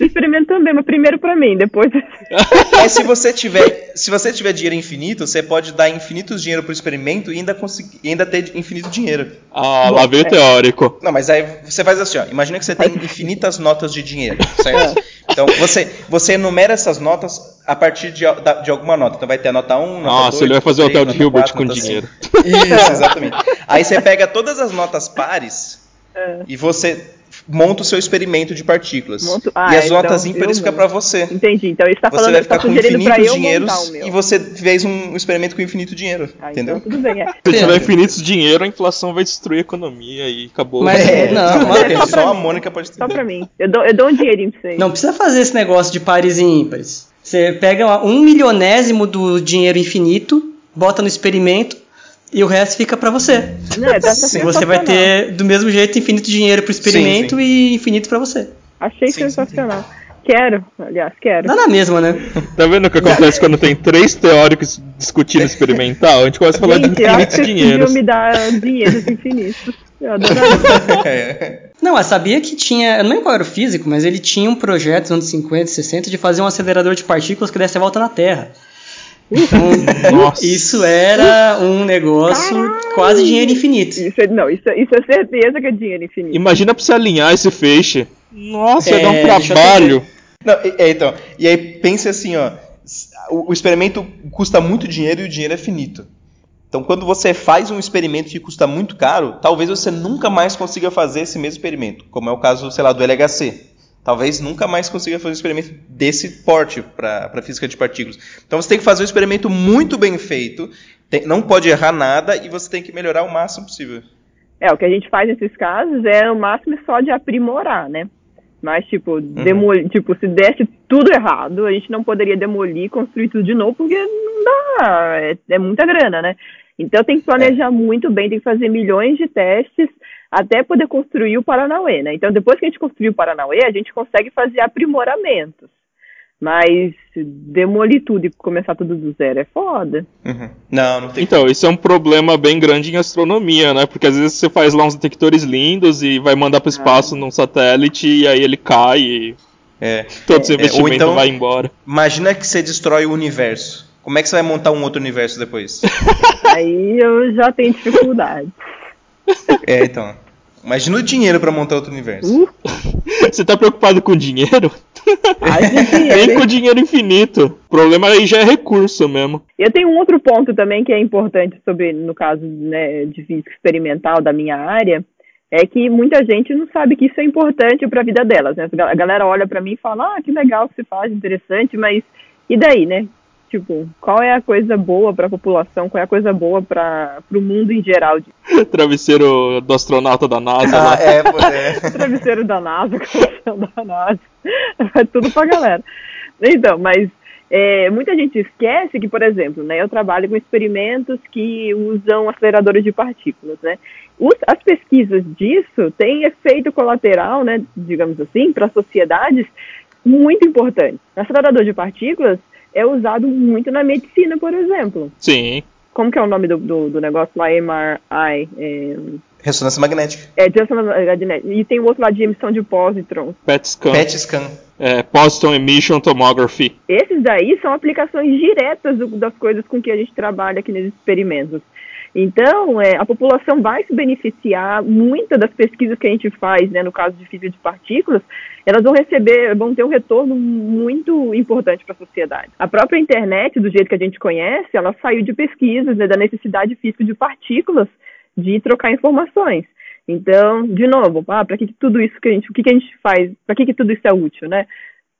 Experimento também, mas primeiro para mim, depois. é se você tiver, se você tiver dinheiro infinito, você pode dar infinitos dinheiro pro experimento e ainda conseguir, ainda ter infinito dinheiro. Ah, lá veio é. teórico. Não, mas aí você faz assim, ó, imagina que você tem infinitas notas de dinheiro, certo? Então você, você enumera essas notas a partir de, de alguma nota. Então vai ter a nota 1, nota Nossa, 2, ele vai fazer o hotel de Hilbert 4, com dinheiro. Isso, exatamente. Aí você pega todas as notas pares é. e você monta o seu experimento de partículas. Monto- Ah, e as então notas ímpares ficam para você. Entendi. Então ele está Você falando, vai está sugerindo para infinitos eu dinheiros e você fez um experimento com infinito dinheiro. Ah, entendeu? Então tudo bem. É. Se tiver Entendo. infinitos dinheiro, a inflação vai destruir a economia e acabou. Mas- É, não, só, mas- só a mim. Mônica pode Só entender. pra mim. Eu dou, eu dou um dinheirinho pra vocês. Não precisa fazer esse negócio de pares e ímpares. Você pega um milionésimo do dinheiro infinito, bota no experimento e o resto fica pra você. Não, é, tá Sim, Você vai ter do mesmo jeito infinito dinheiro pro experimento Sim, e infinito pra você. Achei Sim, sim, sensacional. Quero, aliás, quero. Dá na mesma, né? Tá vendo o que acontece quando tem três teóricos discutindo experimental? A gente começa a falar Gente, de infinitos dinheiros. me dar dinheiros infinitos. Eu adoraria. É. Não, eu sabia que tinha. Eu não lembro qual era o físico, mas ele tinha um projeto nos anos 50, 60 de fazer um acelerador de partículas que desse a volta na Terra. Então, Nossa. isso era um negócio quase dinheiro infinito. Isso é, não, isso, é- isso é certeza que é dinheiro infinito. Imagina pra você alinhar esse feixe. Nossa, ia É, dar um trabalho. Não, e- é, então, e aí pense assim, ó, o, o experimento custa muito dinheiro e o dinheiro é finito. Então, quando você faz um experimento que custa muito caro, talvez você nunca mais consiga fazer esse mesmo experimento, como é o caso, sei lá, do LHC. Talvez nunca mais consiga fazer um experimento desse porte para a física de partículas. Então, você tem que fazer um experimento muito bem feito, tem- não pode errar nada e você tem que melhorar o máximo possível. É, o que a gente faz nesses casos é o máximo só de aprimorar, né? Mas, tipo, demolir, tipo, se desse tudo errado, a gente não poderia demolir e construir tudo de novo, porque não dá, é, é muita grana, né? Então tem que planejar muito bem, tem que fazer milhões de testes até poder construir o Paranauê, né? Então depois que a gente construir o Paranauê, a gente consegue fazer aprimoramentos. Mas demolir tudo e começar tudo do zero é foda. Uhum. Não, não tem Então, isso é um problema bem grande em astronomia, né? Porque às vezes você faz lá uns detectores lindos e vai mandar pro espaço num satélite e aí ele cai e É. todo esse É, investimento então- vai embora. Imagina que você destrói o universo. Como é que você vai montar um outro universo depois? Aí eu já tenho dificuldade. É, então. Imagina o dinheiro pra montar outro universo. Uh, Você tá preocupado com dinheiro? ai, gente, Nem com dinheiro infinito. O problema aí já é recurso mesmo. Eu tenho um outro ponto também que é importante sobre, no caso né, de física experimental da minha área, é que muita gente não sabe que isso é importante para a vida delas. Né? A galera olha para mim e fala, ah, que legal que você faz, interessante, mas e daí, né? Tipo, qual é a coisa boa para a população? Qual é a coisa boa para o mundo em geral? De Travesseiro do astronauta da NASA Ah, lá. é, é. travesseiro da NASA, colchão da NASA, é tudo pra galera. Então, mas é, muita gente esquece que, por exemplo, né, eu trabalho com experimentos que usam aceleradores de partículas, né? Os- as pesquisas disso têm efeito colateral, né, digamos assim, para sociedades muito importante. O acelerador de partículas é usado muito na medicina, por exemplo. Sim. Como que é o nome do, do, do negócio lá? MRI. É, Ressonância magnética. é, Johnson Magnetic. E tem o outro lá de emissão de pósitrons. PET scan. PET scan. É, Positron Emission Tomography. Esses daí são aplicações diretas do- das coisas com que a gente trabalha aqui nesses experimentos. Então, é, a população vai se beneficiar, muitas das pesquisas que a gente faz, né, no caso de física de partículas, elas vão receber, vão ter um retorno muito importante para a sociedade. A própria internet, do jeito que a gente conhece, ela saiu de pesquisas, né, da necessidade física de partículas de trocar informações. Então, de novo, ah, para que, que tudo isso que a gente, o que, que a gente faz, para que, que tudo isso é útil, né?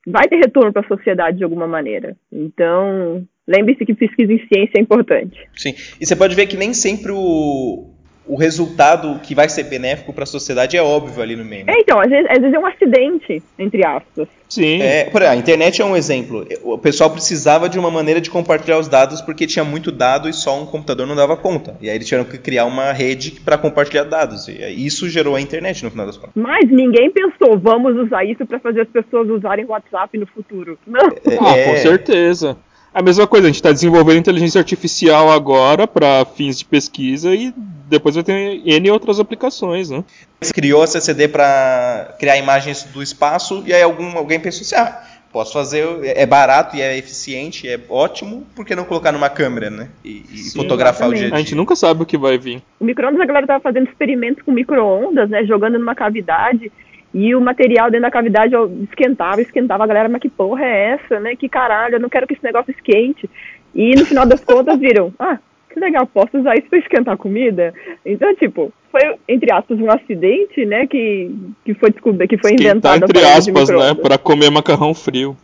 vai ter retorno para a sociedade de alguma maneira. Então, lembre-se que pesquisa em ciência é importante. Sim. E você pode ver que nem sempre o, o resultado que vai ser benéfico para a sociedade é óbvio ali no meio. né? É, então, às vezes, às vezes é um acidente, entre aspas. Sim. É, por exemplo, a internet é um exemplo. O pessoal precisava de uma maneira de compartilhar os dados porque tinha muito dado e só um computador não dava conta. E aí eles tiveram que criar uma rede para compartilhar dados. E aí isso gerou a internet no final das contas. Mas ninguém pensou, vamos usar isso para fazer as pessoas usarem o WhatsApp no futuro. Não. Ah, É- com certeza. A mesma coisa, a gente está desenvolvendo inteligência artificial agora para fins de pesquisa e depois vai ter N outras aplicações, né? Você criou a CCD para criar imagens do espaço e aí algum, alguém pensou assim, ah, posso fazer, é barato e é eficiente, é ótimo, por que não colocar numa câmera, né? E, e Sim, fotografar o dia a exatamente. A gente dia. nunca sabe o que vai vir. O micro-ondas, a galera tava fazendo experimentos com micro-ondas, né? Jogando numa cavidade. E o material dentro da cavidade ó, esquentava, esquentava. A galera, mas que porra é essa, né? Que caralho, eu não quero que esse negócio esquente. E no final das contas viram, ah, que legal, posso usar isso pra esquentar comida? Então, tipo, foi entre aspas, um acidente, né? Que, que foi descoberto, que foi Esquentar inventado. entre aspas, né? Pra comer macarrão frio.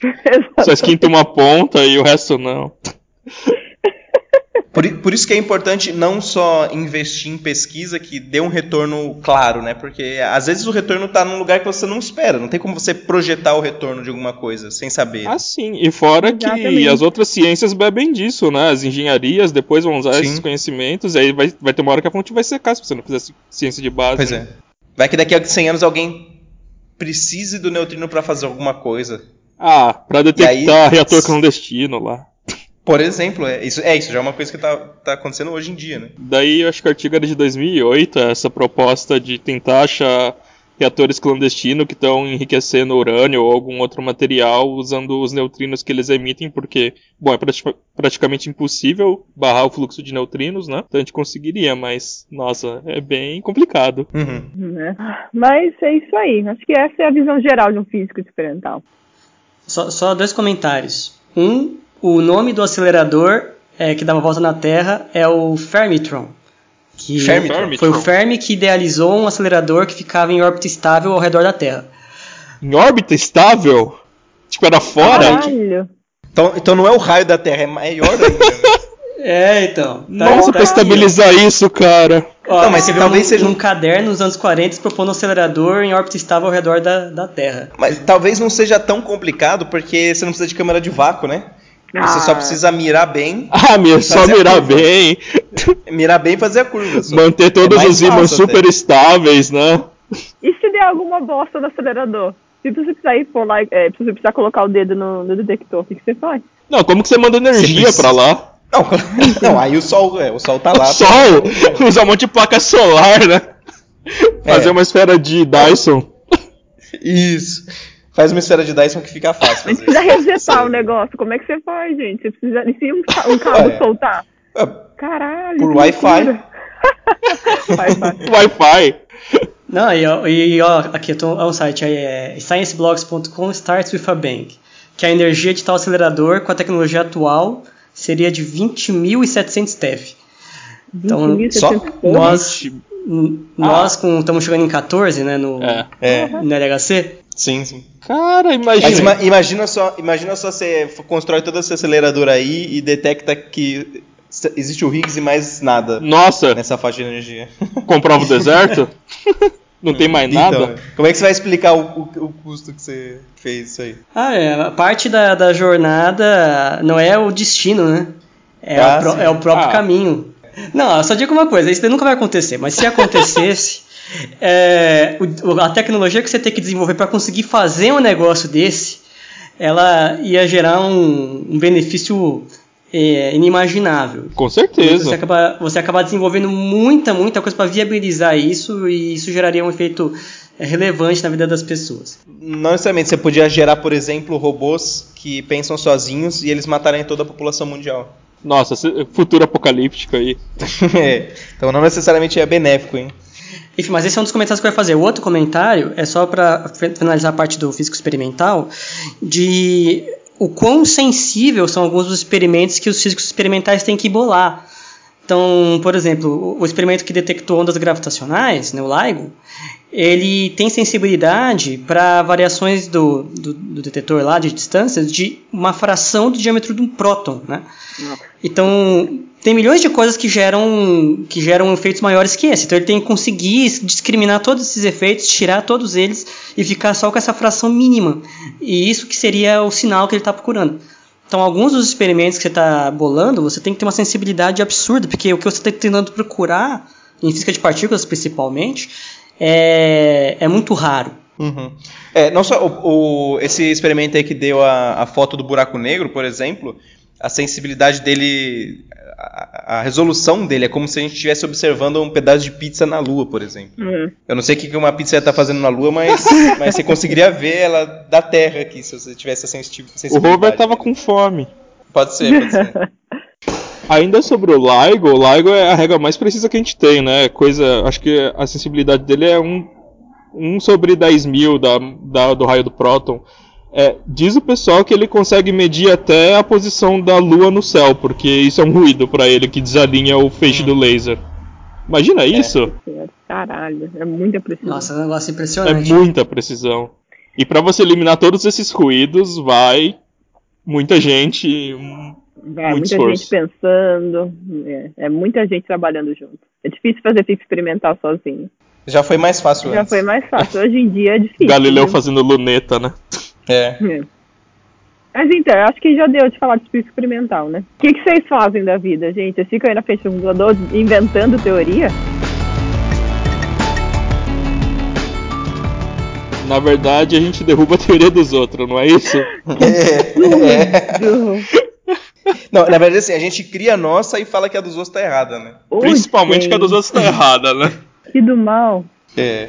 Só esquenta uma ponta e o resto não. Por, por isso que é importante não só investir em pesquisa que dê um retorno claro, né? Porque às vezes o retorno tá num lugar que você não espera. Não tem como você projetar o retorno de alguma coisa sem saber. Ah, sim. E fora que Exatamente. as outras ciências bebem disso, né? As engenharias depois vão usar Sim. esses conhecimentos e aí vai, vai ter uma hora que a fonte vai secar se você não fizer ci- ciência de base. Pois é. Vai que daqui a 100 anos alguém precise do neutrino para fazer alguma coisa. Ah, pra detectar aí- reator clandestino lá. Por exemplo, é isso, é isso já é uma coisa que tá, tá acontecendo hoje em dia, né? Daí eu acho que o artigo era de 2008, essa proposta de tentar achar reatores clandestinos que estão enriquecendo urânio ou algum outro material usando os neutrinos que eles emitem, porque, bom, é prati- praticamente impossível barrar o fluxo de neutrinos, né? Então a gente conseguiria, mas, nossa, é bem complicado. Uhum. né? Mas é isso aí. Acho que essa é a visão geral de um físico experimental. Só, só dois comentários. Um, o nome do acelerador é, que dá uma volta na Terra é o Fermitron. Que Fermitron. Foi o Fermi que idealizou um acelerador que ficava em órbita estável ao redor da Terra. Em órbita estável? Tipo, era fora? Caralho. Então, então não é o raio da Terra, é maior ainda. né? É, então. Tá, Nossa, tá pra estabilizar isso, cara. ó. Não, mas talvez um, seja um- um caderno nos anos 40 propondo um acelerador em órbita estável ao redor da, da Terra. Mas talvez não seja tão complicado porque você não precisa de câmera de vácuo, né? Você só Ah. precisa mirar bem, Ah, meu, só Fazer mirar bem, mirar bem e fazer a curva. só. manter todos mais os ímãs super até. estáveis, né? E se der alguma bosta no acelerador? Se você precisar ir por lá, é, se você precisar colocar o dedo no, no detector, o que, que você faz? Não, como que você manda energia precisa- pra lá? Não, não, aí o sol, é, o sol tá lá. O sol! Usar um monte de placa solar, né? Fazer É. uma esfera de Dyson. Isso. Faz uma esfera de Dyson que fica fácil. Mas fazer precisa resetar o negócio. Como é que você faz, gente? Você precisa. E se um, um cabo É. soltar? Ah, Caralho. Por Wi-Fi. Wi-Fi. Wi-Fi. Não, e, ó, e ó, aqui eu tô, é um site, aí é scienceblogs.com starts with a bang, que a energia de tal acelerador com a tecnologia atual seria de 20.700 TeV. Então, 20.700 só nós, nós com, estamos chegando em 14, né, no, É. É, no LHC. Sim, sim. Cara, imagina. Mas ima- imagina só, imagina só você constrói todo esse acelerador aí e detecta que existe o Higgs e mais nada Nossa, nessa faixa de energia. comprova o deserto? Não tem mais nada? Então, como é que você vai explicar o, o- o custo que você fez isso aí? Ah, é, a parte da, da jornada não é o destino, né? É, Ah, o, sim. é o próprio Ah. caminho. Não, eu só digo uma coisa, isso nunca vai acontecer, mas se acontecesse, é, o- a tecnologia que você tem que desenvolver para conseguir fazer um negócio desse, ela ia gerar um, um benefício é, inimaginável. Com Você certeza. acaba, você acaba desenvolvendo muita, muita coisa para viabilizar isso e isso geraria um efeito é, relevante na vida das pessoas. Não necessariamente, você podia gerar, por exemplo, robôs que pensam sozinhos e eles matarem toda a população mundial. Nossa, futuro apocalíptico aí. É, então não necessariamente é benéfico, hein? Enfim, mas esse é um dos comentários que eu ia fazer. O outro comentário é só para finalizar a parte do físico experimental, de o quão sensível são alguns dos experimentos que os físicos experimentais têm que bolar. Então, por exemplo, o- experimento que detectou ondas gravitacionais, né, o LIGO, ele tem sensibilidade para variações do, do, do detetor lá de distâncias de uma fração do diâmetro de um próton, né? Então, tem milhões de coisas que geram, que geram efeitos maiores que esse. Então, ele tem que conseguir discriminar todos esses efeitos, tirar todos eles e ficar só com essa fração mínima. E isso que seria o sinal que ele está procurando. Então, alguns dos experimentos que você está bolando, você tem que ter uma sensibilidade absurda, porque o que você está tentando procurar, em física de partículas principalmente, é, é muito raro. Uhum. É, não só o, o- esse experimento aí que deu a, a foto do buraco negro, por exemplo, a sensibilidade dele, a, a resolução dele é como se a gente estivesse observando um pedaço de pizza na Lua, por exemplo. Uhum. Eu não sei o que uma pizza ia estar fazendo na Lua, mas, mas você conseguiria ver ela da Terra aqui, se você tivesse a sensi- O sensibilidade. rover tava com fome. Pode ser, pode ser. Ainda sobre o LIGO, o LIGO é a regra mais precisa que a gente tem, né? Coisa, acho que a sensibilidade dele é um, um sobre 10 mil da, da- do raio do próton. É, diz o pessoal que ele consegue medir até a posição da Lua no céu, porque isso é um ruído para ele que desalinha o feixe do laser. Imagina isso? Caralho, é muita precisão. Nossa, é um negócio É impressionante. muita precisão. E pra você eliminar todos esses ruídos, vai muita gente. hum, É, muito muita esforço. gente pensando, é, é muita gente trabalhando junto. É difícil fazer física experimental sozinho. Já foi mais fácil Já antes. foi mais fácil. Hoje em dia é difícil. Galileu viu? fazendo luneta, né? É. É. Mas então, eu acho que já deu de falar de física experimental, né? O que, que vocês fazem da vida, gente? Vocês ficam aí na frente do computador inventando teoria? Na verdade, a gente derruba a teoria dos outros, não é isso? É, é. Não, na verdade, assim, a gente cria a nossa e fala que a dos outros tá errada, né? Principalmente que a dos outros tá errada, né? Que do mal. É.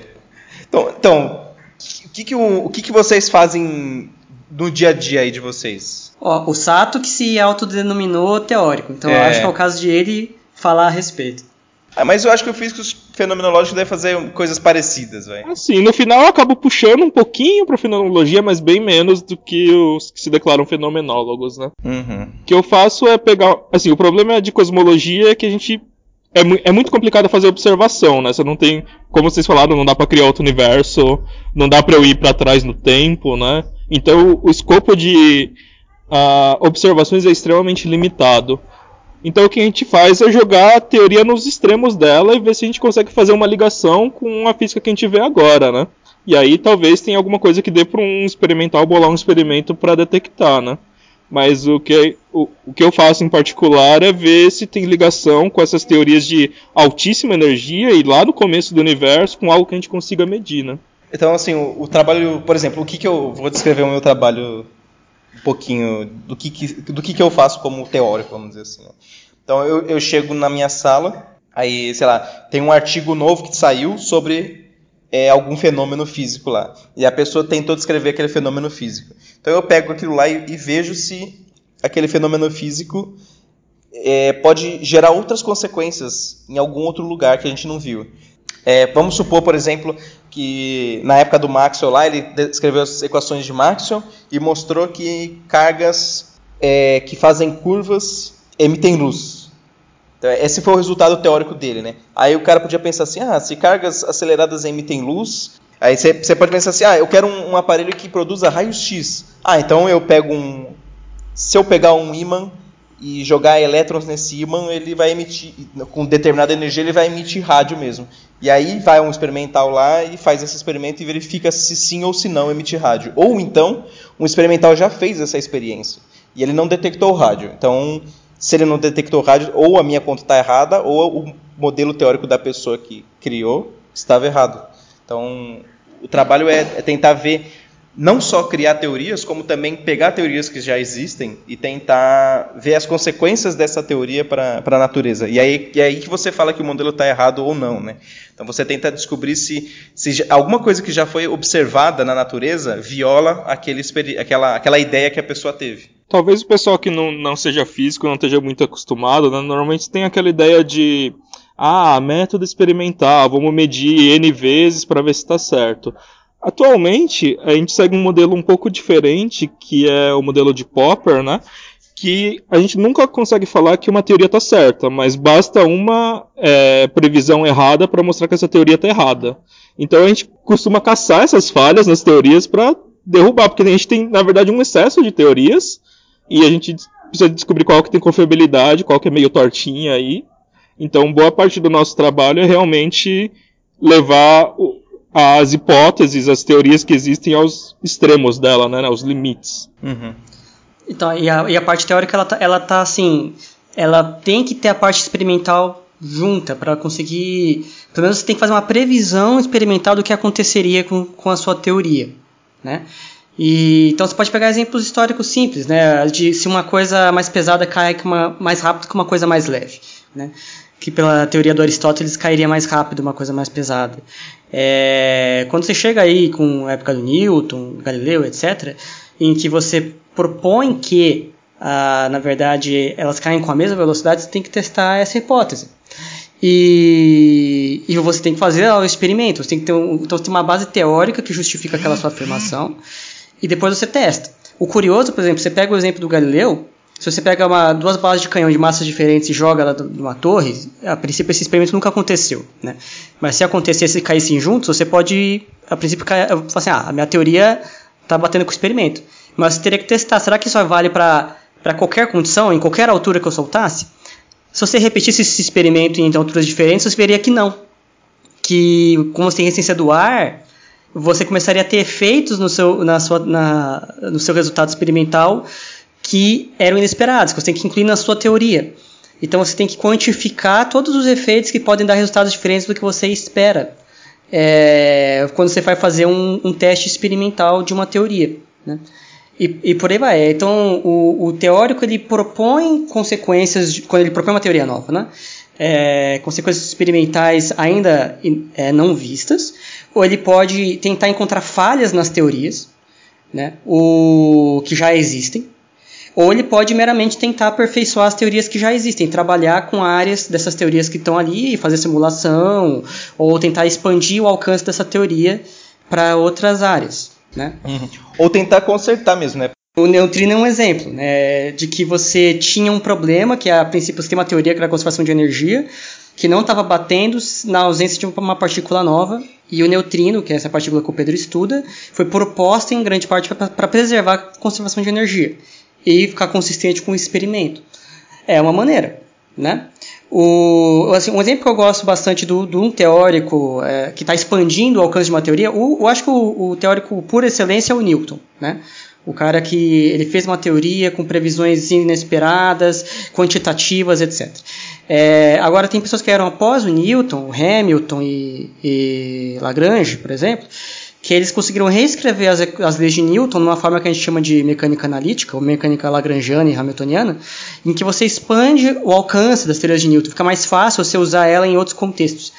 Então, então o, que, que, o, o que, que vocês fazem no dia a dia aí de vocês? Ó, o Sato que se autodenominou teórico, então eu É. acho que é o caso de ele falar a respeito. Ah, mas eu acho que o físico fenomenológico deve fazer coisas parecidas, velho. Assim, no final eu acabo puxando um pouquinho pra fenomenologia, mas bem menos do que os que se declaram fenomenólogos, né? Uhum. O que eu faço é pegar. Assim, o problema de cosmologia é que a gente. É, é muito complicado fazer observação, né? Você não tem. Como vocês falaram, não dá pra criar outro universo, não dá pra eu ir pra trás no tempo, né? Então o, escopo de ah, observações é extremamente limitado. Então o que a gente faz é jogar a teoria nos extremos dela e ver se a gente consegue fazer uma ligação com a física que a gente vê agora, né? E aí talvez tenha alguma coisa que dê para um experimental bolar um experimento para detectar, né? Mas o que, o, o que eu faço em particular é ver se tem ligação com essas teorias de altíssima energia e lá no começo do universo com algo que a gente consiga medir, né? Então, assim, o, o trabalho, por exemplo, o que, que eu vou descrever o meu trabalho um pouquinho do que, que, do que, que eu faço como teórico, vamos dizer assim. né? Então, eu, eu chego na minha sala, aí, sei lá, tem um artigo novo que saiu sobre é, algum fenômeno físico lá. E a pessoa tentou descrever aquele fenômeno físico. Então, eu pego aquilo lá e, e vejo se aquele fenômeno físico é, pode gerar outras consequências em algum outro lugar que a gente não viu. É, vamos supor, por exemplo, que na época do Maxwell lá, ele descreveu as equações de Maxwell e mostrou que cargas é, que fazem curvas emitem luz. Então, esse foi o resultado teórico dele, né? Aí o cara podia pensar assim, ah, se cargas aceleradas emitem luz, aí você pode pensar assim, ah, eu quero um, um aparelho que produza raios X. Ah, então eu pego um, se eu pegar um ímã e jogar elétrons nesse ímã, ele vai emitir, com determinada energia, ele vai emitir rádio mesmo. E aí vai um experimental lá e faz esse experimento e verifica se sim ou se não emitir rádio. Ou então, um experimental já fez essa experiência e ele não detectou rádio. Então, se ele não detectou rádio, ou a minha conta está errada, ou o modelo teórico da pessoa que criou estava errado. Então, o trabalho é, é tentar ver não só criar teorias, como também pegar teorias que já existem e tentar ver as consequências dessa teoria para a natureza. E aí, e aí que você fala que o modelo está errado ou não, né? Então você tenta descobrir se, se alguma coisa que já foi observada na natureza viola aquele, aquela, aquela ideia que a pessoa teve. Talvez o pessoal que não, não seja físico, não esteja muito acostumado, né, normalmente tem aquela ideia de ah, método experimental, vamos medir N vezes para ver se está certo. Atualmente, a gente segue um modelo um pouco diferente, que é o modelo de Popper, né? Que a gente nunca consegue falar que uma teoria está certa, mas basta uma é, previsão errada para mostrar que essa teoria está errada. Então a gente costuma caçar essas falhas nas teorias para derrubar, porque a gente tem, na verdade, um excesso de teorias e a gente precisa descobrir qual que tem confiabilidade, qual que é meio tortinha aí. Então, boa parte do nosso trabalho é realmente levar as hipóteses, as teorias que existem aos extremos dela, né, aos limites. Então, e a, e a parte teórica, ela tá, ela tá assim, ela tem que ter a parte experimental junta para conseguir, pelo menos você tem que fazer uma previsão experimental do que aconteceria com, com a sua teoria, né? E, então você pode pegar exemplos históricos simples, né? De se uma coisa mais pesada cai que uma, mais rápido que uma coisa mais leve, né? Que pela teoria do Aristóteles cairia mais rápido uma coisa mais pesada. É, quando você chega aí com a época do Newton, Galileu, etc., em que você propõe que, ah, na verdade, elas caem com a mesma velocidade, você tem que testar essa hipótese. E, e você tem que fazer o experimento, você tem que ter, um, então, tem uma base teórica que justifica aquela sua afirmação, e depois você testa. O curioso, por exemplo, você pega o exemplo do Galileu, Se você pega uma, duas balas de canhão de massas diferentes e joga ela numa torre, a princípio esse experimento nunca aconteceu, né? Mas se acontecesse e caíssem juntos, você pode, a princípio, falar assim, ah, a minha teoria está batendo com o experimento. Mas você teria que testar, será que isso vale para qualquer condição, em qualquer altura que eu soltasse? Se você repetisse esse experimento em alturas diferentes, você veria que não. Que, como você tem resistência do ar, você começaria a ter efeitos no seu, na sua, na, no seu resultado experimental que eram inesperados, que você tem que incluir na sua teoria. Então você tem que quantificar todos os efeitos que podem dar resultados diferentes do que você espera é, quando você vai fazer um, um, teste experimental de uma teoria. Né? E, e, por aí vai. Então o, o, teórico ele propõe consequências quando ele propõe uma teoria nova, né? É, consequências experimentais ainda é, não vistas, ou ele pode tentar encontrar falhas nas teorias, né? O que já existem ou ele pode meramente tentar aperfeiçoar as teorias que já existem, trabalhar com áreas dessas teorias que estão ali, fazer simulação, ou tentar expandir o alcance dessa teoria para outras áreas. Né? Uhum. Ou tentar consertar mesmo, né? O neutrino é um exemplo né, de que você tinha um problema, que a princípio você tem uma teoria que era a conservação de energia, que não estava batendo na ausência de uma partícula nova, e o neutrino, que é essa partícula que o Pedro estuda, foi proposta em grande parte para preservar a conservação de energia e ficar consistente com o experimento. É uma maneira, né? O, assim, um exemplo que eu gosto bastante de um teórico é, que está expandindo o alcance de uma teoria, o, eu acho que o, o, teórico por excelência é o Newton, né? O cara que ele fez uma teoria com previsões inesperadas, quantitativas, etc. É, agora tem pessoas que eram após o Newton, Hamilton e, e Lagrange, por exemplo, que eles conseguiram reescrever as, as leis de Newton numa forma que a gente chama de mecânica analítica, ou mecânica lagrangiana e hamiltoniana, em que você expande o alcance das teorias de Newton, fica mais fácil você usar ela em outros contextos.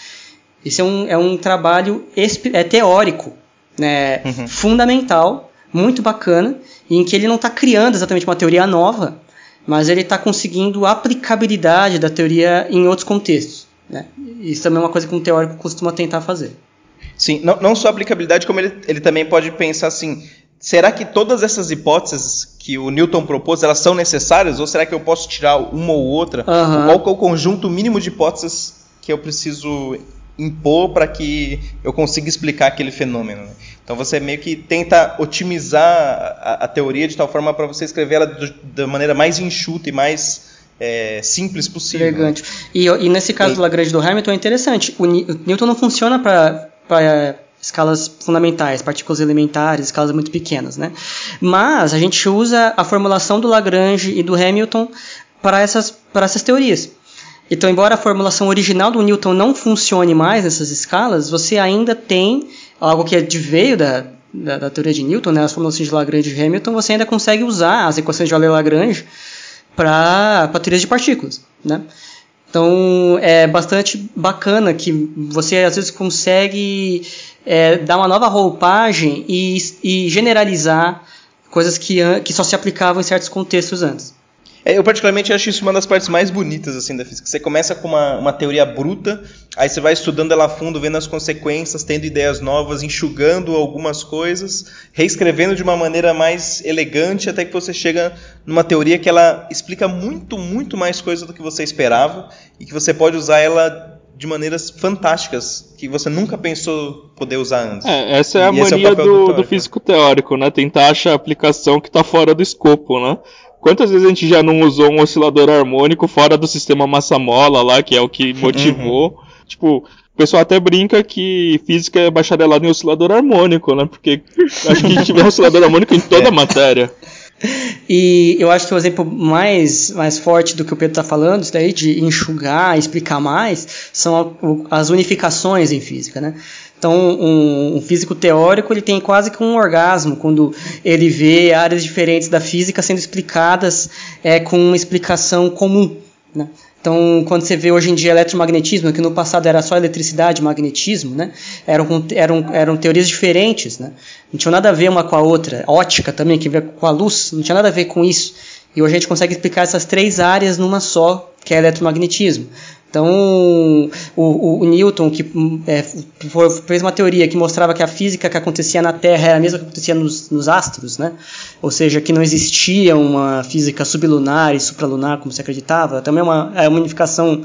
Isso é um, é um trabalho é teórico, né, uhum. fundamental, muito bacana, em que ele não está criando exatamente uma teoria nova, mas ele está conseguindo aplicabilidade da teoria em outros contextos. Né? Isso também é uma coisa que um teórico costuma tentar fazer. Sim, não, não só aplicabilidade, como ele, ele também pode pensar assim: será que todas essas hipóteses que o Newton propôs elas são necessárias? Ou será que eu posso tirar uma ou outra? Uhum. Qual é o conjunto mínimo de hipóteses que eu preciso impor para que eu consiga explicar aquele fenômeno? Né? Então você meio que tenta otimizar a, a teoria de tal forma para você escrever ela do, da maneira mais enxuta e mais é, simples possível. Elegante. E, e nesse caso e... do Lagrange do Hamilton é interessante. O, o Newton não funciona para para escalas fundamentais, partículas elementares, escalas muito pequenas, né? Mas a gente usa a formulação do Lagrange e do Hamilton para essas, para essas teorias. Então, embora a formulação original do Newton não funcione mais nessas escalas, você ainda tem algo que é de veio da, da, da teoria de Newton, né, as formulações de Lagrange e Hamilton, você ainda consegue usar as equações de Euler-Lagrange para teorias de partículas, né? Então é bastante bacana que você às vezes consegue é, dar uma nova roupagem e, e generalizar coisas que, que só se aplicavam em certos contextos antes. É, eu particularmente acho isso uma das partes mais bonitas assim da física. Você começa com uma, uma teoria bruta, aí você vai estudando ela a fundo, vendo as consequências, tendo ideias novas, enxugando algumas coisas, reescrevendo de uma maneira mais elegante, até que você chega numa teoria que ela explica muito, muito mais coisa do que você esperava e que você pode usar ela de maneiras fantásticas que você nunca pensou poder usar antes. É, essa é a e mania é do, do, do, físico teórico, né? Tentar achar aplicação que está fora do escopo, né? Quantas vezes a gente já não usou um oscilador harmônico fora do sistema massa-mola lá, que é o que motivou? Uhum. Tipo, o pessoal até brinca que física é bacharelado em oscilador harmônico, né? Porque acho que a gente vê oscilador harmônico em toda a é. matéria. E eu acho que o exemplo mais, mais forte do que o Pedro está falando, isso daí de enxugar, explicar mais, são as unificações em física, né? Então, um, um, físico teórico ele tem quase que um orgasmo quando ele vê áreas diferentes da física sendo explicadas é, com uma explicação comum. Né? Então, quando você vê hoje em dia eletromagnetismo, que no passado era só eletricidade e magnetismo, né? eram, eram, eram teorias diferentes, né? não tinha nada a ver uma com a outra. Ótica também, que vê com a luz, não tinha nada a ver com isso. E hoje a gente consegue explicar essas três áreas numa só, que é eletromagnetismo. Então, o, o Newton, que é, fez uma teoria que mostrava que a física que acontecia na Terra era a mesma que acontecia nos, nos astros, né? ou seja, que não existia uma física sublunar e supralunar, como se acreditava, também é uma, é uma unificação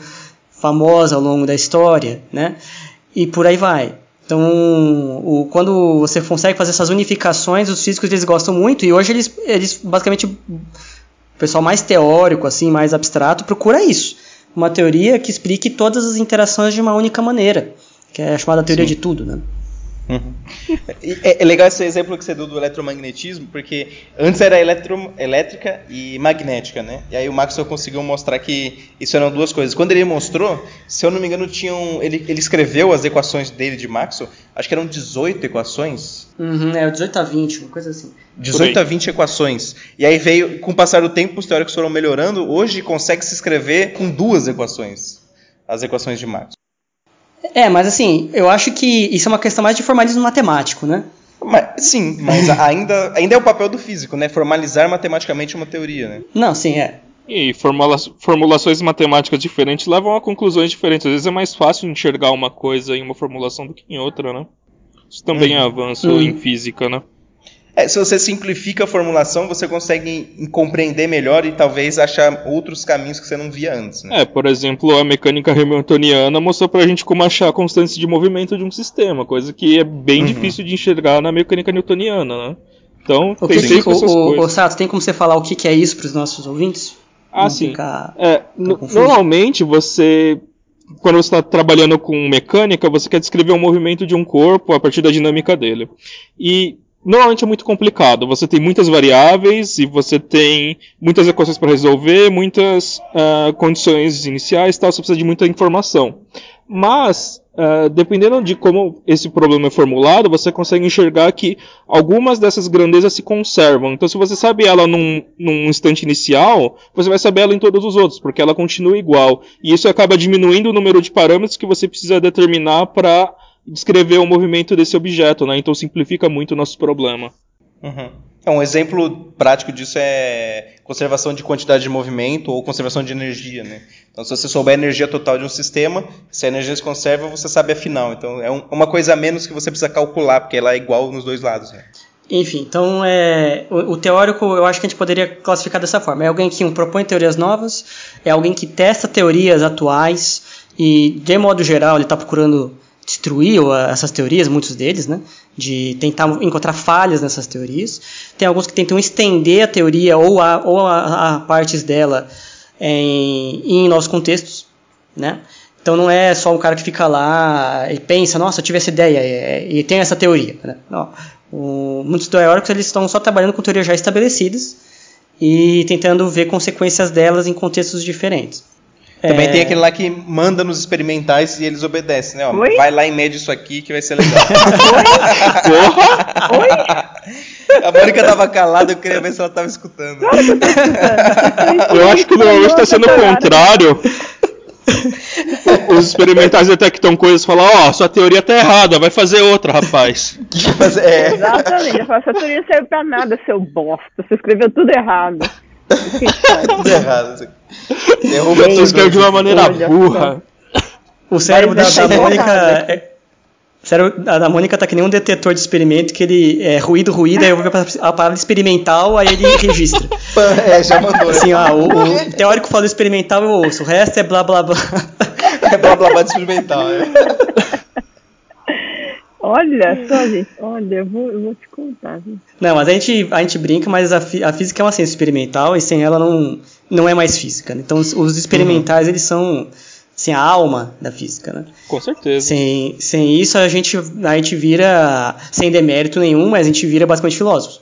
famosa ao longo da história, né? e por aí vai. Então, o, quando você consegue fazer essas unificações, os físicos eles gostam muito, e hoje eles, eles basicamente, o pessoal mais teórico, assim, mais abstrato, procura isso uma teoria que explique todas as interações de uma única maneira, que é a chamada teoria Sim. de tudo, né? Uhum. É, é, legal esse exemplo que você deu do eletromagnetismo, porque antes era eletro, elétrica e magnética, né? E aí o Maxwell conseguiu mostrar que isso eram duas coisas. Quando ele mostrou, se eu não me engano, tinham, ele, ele escreveu as equações dele de Maxwell, acho que eram 18 equações. Uhum, é, 18 a 20, uma coisa assim. 18 a 20 equações. E aí veio, com o passar do tempo, os teóricos foram melhorando, hoje consegue se escrever com duas equações, as equações de Maxwell. É, mas assim, eu acho que isso é uma questão mais de formalismo matemático, né? Mas, sim, mas ainda, ainda é o papel do físico, né? Formalizar matematicamente uma teoria, né? Não, sim, é. E formula formulações matemáticas diferentes levam a conclusões diferentes. Às vezes é mais fácil enxergar uma coisa em uma formulação do que em outra, né? Isso também é avanço hum. em física, né? É, se você simplifica a formulação, você consegue compreender melhor e talvez achar outros caminhos que você não via antes. Né? É, por exemplo, a mecânica hamiltoniana mostrou pra gente como achar constantes de movimento de um sistema, coisa que é bem uhum. difícil de enxergar na mecânica newtoniana, né? Então, o tem que, o, o, o Sato, tem como você falar o que, que é isso para os nossos ouvintes? Ah, sim. É, normalmente você quando você está trabalhando com mecânica, você quer descrever o movimento de um corpo a partir da dinâmica dele. E normalmente é muito complicado. Você tem muitas variáveis e você tem muitas equações para resolver, muitas uh, condições iniciais, tal. Você precisa de muita informação. Mas uh, dependendo de como esse problema é formulado, você consegue enxergar que algumas dessas grandezas se conservam. Então, se você sabe ela num, num instante inicial, você vai saber ela em todos os outros, porque ela continua igual. E isso acaba diminuindo o número de parâmetros que você precisa determinar para descrever o movimento desse objeto, né? Então simplifica muito o nosso problema. Uhum. É, um exemplo prático disso é conservação de quantidade de movimento ou conservação de energia, né? Então, se você souber a energia total de um sistema, se a energia se conserva, você sabe a final. Então, é um, uma coisa a menos que você precisa calcular, porque ela é igual nos dois lados. Né? Enfim, então é, o, o, teórico eu acho que a gente poderia classificar dessa forma. É alguém que um, propõe teorias novas, é alguém que testa teorias atuais e, de modo geral, ele está procurando destruir essas teorias, muitos deles, né? De tentar encontrar falhas nessas teorias. Tem alguns que tentam estender a teoria ou a, ou a, a partes dela em, em novos contextos, né? Então não é só o cara que fica lá e pensa, nossa, eu tive essa ideia e, e tem essa teoria. Né? Não. O, muitos teóricos eles estão só trabalhando com teorias já estabelecidas e tentando ver consequências delas em contextos diferentes. Também é... tem aquele lá que manda nos experimentais e eles obedecem, né? Ó, vai lá e mede isso aqui que vai ser legal. Oi? Porra! Oi? A Mônica tava calada, eu queria ver se ela tava escutando. eu acho que normalmente está sendo o contrário. Os experimentais detectam coisas e falam, ó, oh, sua teoria tá errada, vai fazer outra, rapaz. é. Exatamente, eu falo, sua teoria serve pra nada, seu bosta. Você escreveu tudo errado. Tudo errado. Derruba tudo. escreve de uma maneira burra. O cérebro da, da Mônica. É, o cérebro da Mônica tá que nem um detetor de experimento que ele é ruído, ruído, aí eu vou a palavra experimental, aí ele registra. é, já mandou. Né? Assim, ó, o, o, teórico fala experimental, eu ouço. O resto é blá blá blá. É blá blá blá de experimental, é. Olha só, gente. Olha, eu vou, eu vou te contar. Gente. Não, mas a gente, a gente brinca, mas a, a física é uma ciência experimental e sem ela não, não é mais física. Né? Então, os, os experimentais, uhum. eles são assim, a alma da física, né? Com certeza. Sem, sem isso, a gente, a gente vira, sem demérito nenhum, mas a gente vira basicamente filósofos.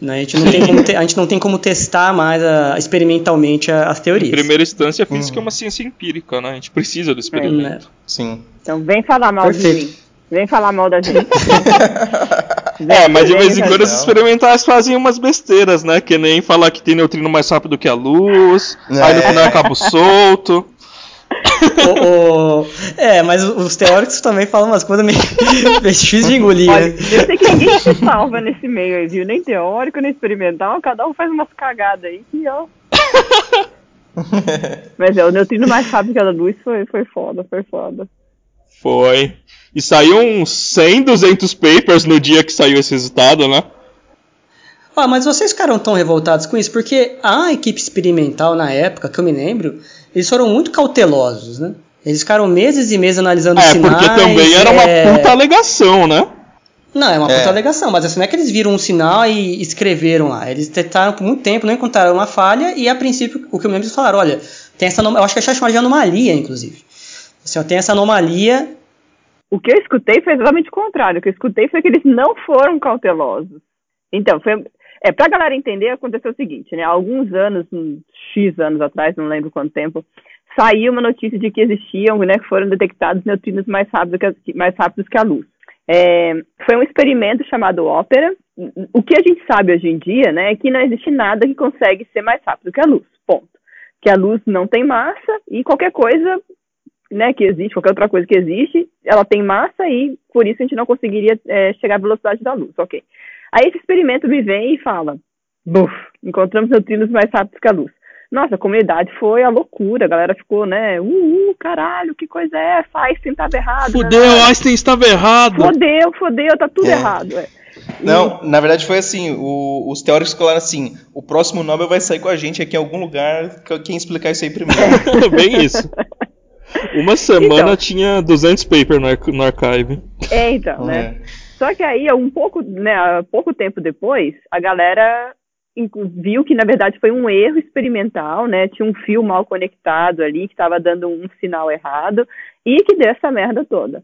Né? A, gente não tem como te, a gente não tem como testar mais a, experimentalmente as teorias. Em primeira instância, a física uhum. é uma ciência empírica, né? A gente precisa do experimento. É, né? Sim. Então, vem falar mal Perfeito. de mim. Vem falar mal da gente. é, mas de vez em quando os experimentais fazem umas besteiras, né? Que nem falar que tem neutrino mais rápido que a luz, é. aí no final é cabo solto. o, o, é, mas os teóricos também falam umas coisas meio, meio difíceis de engolir. Olha, né? Eu sei que ninguém se salva nesse meio aí, viu? Nem teórico, nem experimental, cada um faz umas cagadas aí que, ó. Mas é, o neutrino mais rápido que a luz foi, foi foda, foi foda. Foi. E saiu uns 100, 200 papers no dia que saiu esse resultado, né? Ah, mas vocês ficaram tão revoltados com isso? Porque a equipe experimental na época, que eu me lembro, eles foram muito cautelosos, né? Eles ficaram meses e meses analisando é, sinais. É, porque também era uma é... puta alegação, né? Não, é uma é. puta alegação, mas assim, não é que eles viram um sinal e escreveram lá. Eles tentaram por muito tempo, não encontraram uma falha e a princípio, o que eu me lembro, eles falaram, olha, tem essa eu acho que é chamada de anomalia, inclusive. Assim, ó, tem essa anomalia. O que eu escutei foi exatamente o contrário. O que eu escutei foi que eles não foram cautelosos. Então, foi, é, pra galera entender, aconteceu o seguinte, né? Há alguns anos, X anos atrás, não lembro quanto tempo, saiu uma notícia de que existiam, né, que foram detectados neutrinos mais rápidos que a, mais rápidos que a luz. É, foi um experimento chamado Ópera. O que a gente sabe hoje em dia, né, é que não existe nada que consegue ser mais rápido que a luz. Ponto. Que a luz não tem massa e qualquer coisa, né, que existe, qualquer outra coisa que existe, ela tem massa e por isso a gente não conseguiria é, chegar à velocidade da luz. Ok. Aí esse experimento me vem e fala, buf, encontramos neutrinos mais rápidos que a luz. Nossa, a comunidade foi a loucura, a galera ficou, né? Uh, uh caralho, que coisa é essa? Einstein estava errado. Fudeu, né? Einstein estava errado. Fudeu, fudeu, tá tudo é. errado. É. Não, na verdade foi assim, o, os teóricos falaram assim, o próximo Nobel vai sair com a gente aqui em algum lugar, quem explicar isso aí primeiro. Bem isso. Uma semana então, tinha 200 papers no, no archive. É, então, né? É. Só que aí, um pouco, né, pouco tempo depois, a galera viu que na verdade foi um erro experimental, né? Tinha um fio mal conectado ali que estava dando um sinal errado e que deu essa merda toda.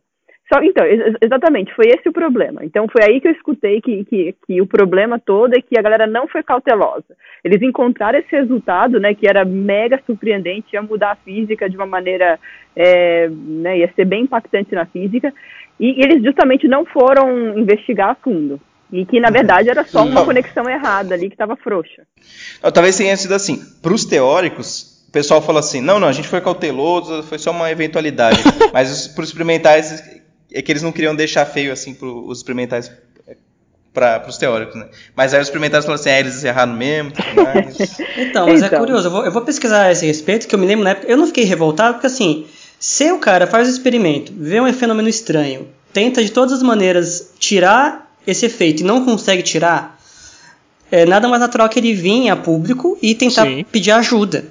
Só então, exatamente, foi esse o problema. Então foi aí que eu escutei que, que, que, o problema todo é que a galera não foi cautelosa. Eles encontraram esse resultado, né, que era mega surpreendente, ia mudar a física de uma maneira, é, né, ia ser bem impactante na física, e eles justamente não foram investigar a fundo. E que, na verdade, era só uma conexão errada ali que estava frouxa. Talvez tenha sido assim. Para os teóricos, o pessoal fala assim: não, não, a gente foi cauteloso, foi só uma eventualidade. Mas para os experimentais, é que eles não queriam deixar feio assim para os experimentais para os teóricos, né? Mas aí os experimentais falaram assim, ah, eles erraram mesmo, então, mas é então. é curioso, eu vou, eu vou, pesquisar a esse respeito, que eu me lembro na época, eu não fiquei revoltado, porque assim, se o cara faz o experimento, vê um fenômeno estranho, tenta de todas as maneiras tirar esse efeito e não consegue tirar, é nada mais natural que ele vir a público e tentar Sim. pedir ajuda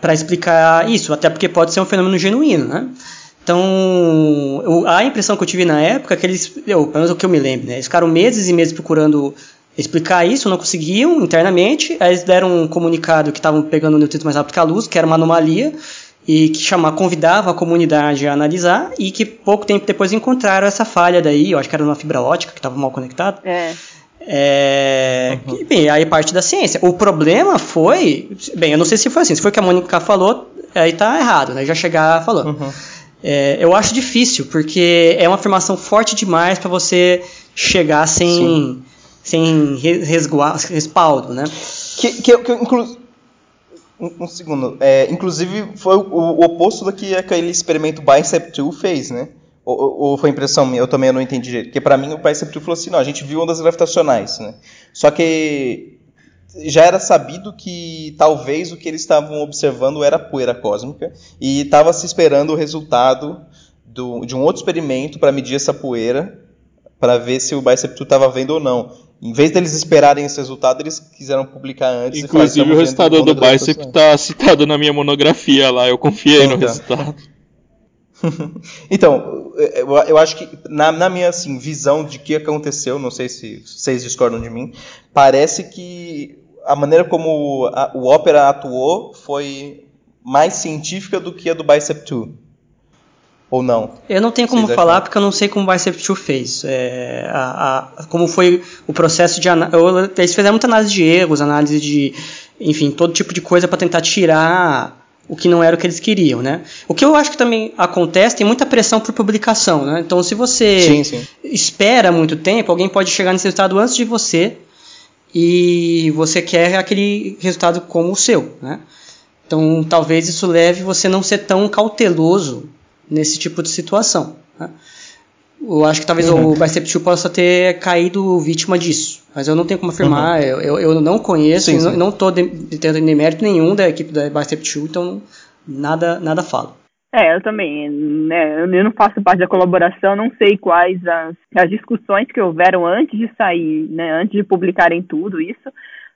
para explicar isso, até porque pode ser um fenômeno genuíno, né? Então, eu, a impressão que eu tive na época é que eles, eu, pelo menos o que eu me lembro, né? Eles ficaram meses e meses procurando explicar isso, não conseguiam internamente. Aí eles deram um comunicado que estavam pegando o neutrino mais rápido que a luz, que era uma anomalia, e que chamava, convidava a comunidade a analisar e que pouco tempo depois encontraram essa falha daí, eu acho que era uma fibra ótica que estava mal conectada. É. É, uhum. bem, aí parte da ciência. O problema foi, bem, eu não sei se foi assim, se foi o que a Mônica falou, aí tá errado, né? Já chegar falou. Uhum. É, eu acho difícil, porque é uma afirmação forte demais para você chegar sem, sem respaldo, né? Que, que, que inclu um, um segundo. É, inclusive, foi o, o, oposto do que aquele experimento Bicep 2 fez, né? Ou, ou, foi impressão minha? Eu também não entendi direito. Porque para mim o Bicep 2 falou assim: não, a gente viu ondas gravitacionais, né? Só que já era sabido que talvez o que eles estavam observando era poeira cósmica e estava se esperando o resultado do, de um outro experimento para medir essa poeira para ver se o Bicep 2 estava vendo ou não. Em vez deles esperarem esse resultado, eles quiseram publicar antes. Inclusive, falar, o resultado do Bicep está citado na minha monografia lá, eu confiei então. no resultado. então, eu acho que, na, na, minha assim, visão de que aconteceu, não sei se vocês discordam de mim, parece que a maneira como a, o Opera atuou foi mais científica do que a do Bicep 2. Ou não? Eu não tenho como Vocês falar acham? porque eu não sei como o Bicep 2 fez. É, a, a, como foi o processo de análise. Eles fizeram muita análise de erros, análise de. Enfim, todo tipo de coisa para tentar tirar o que não era o que eles queriam, né? O que eu acho que também acontece, tem muita pressão por publicação, né? Então, se você sim, sim. espera muito tempo, alguém pode chegar nesse resultado antes de você e você quer aquele resultado como o seu, né? Então, talvez isso leve você a não ser tão cauteloso nesse tipo de situação. Né? Eu acho que talvez uhum. o Bicep 2 possa ter caído vítima disso. Mas eu não tenho como afirmar, uhum. eu, eu, não conheço, sim, sim. não estou tendo demérito nenhum da equipe da Bicep 2, então nada, nada falo. É, eu também, né, eu não faço parte da colaboração, não sei quais as, as discussões que houveram antes de sair, né, antes de publicarem tudo isso,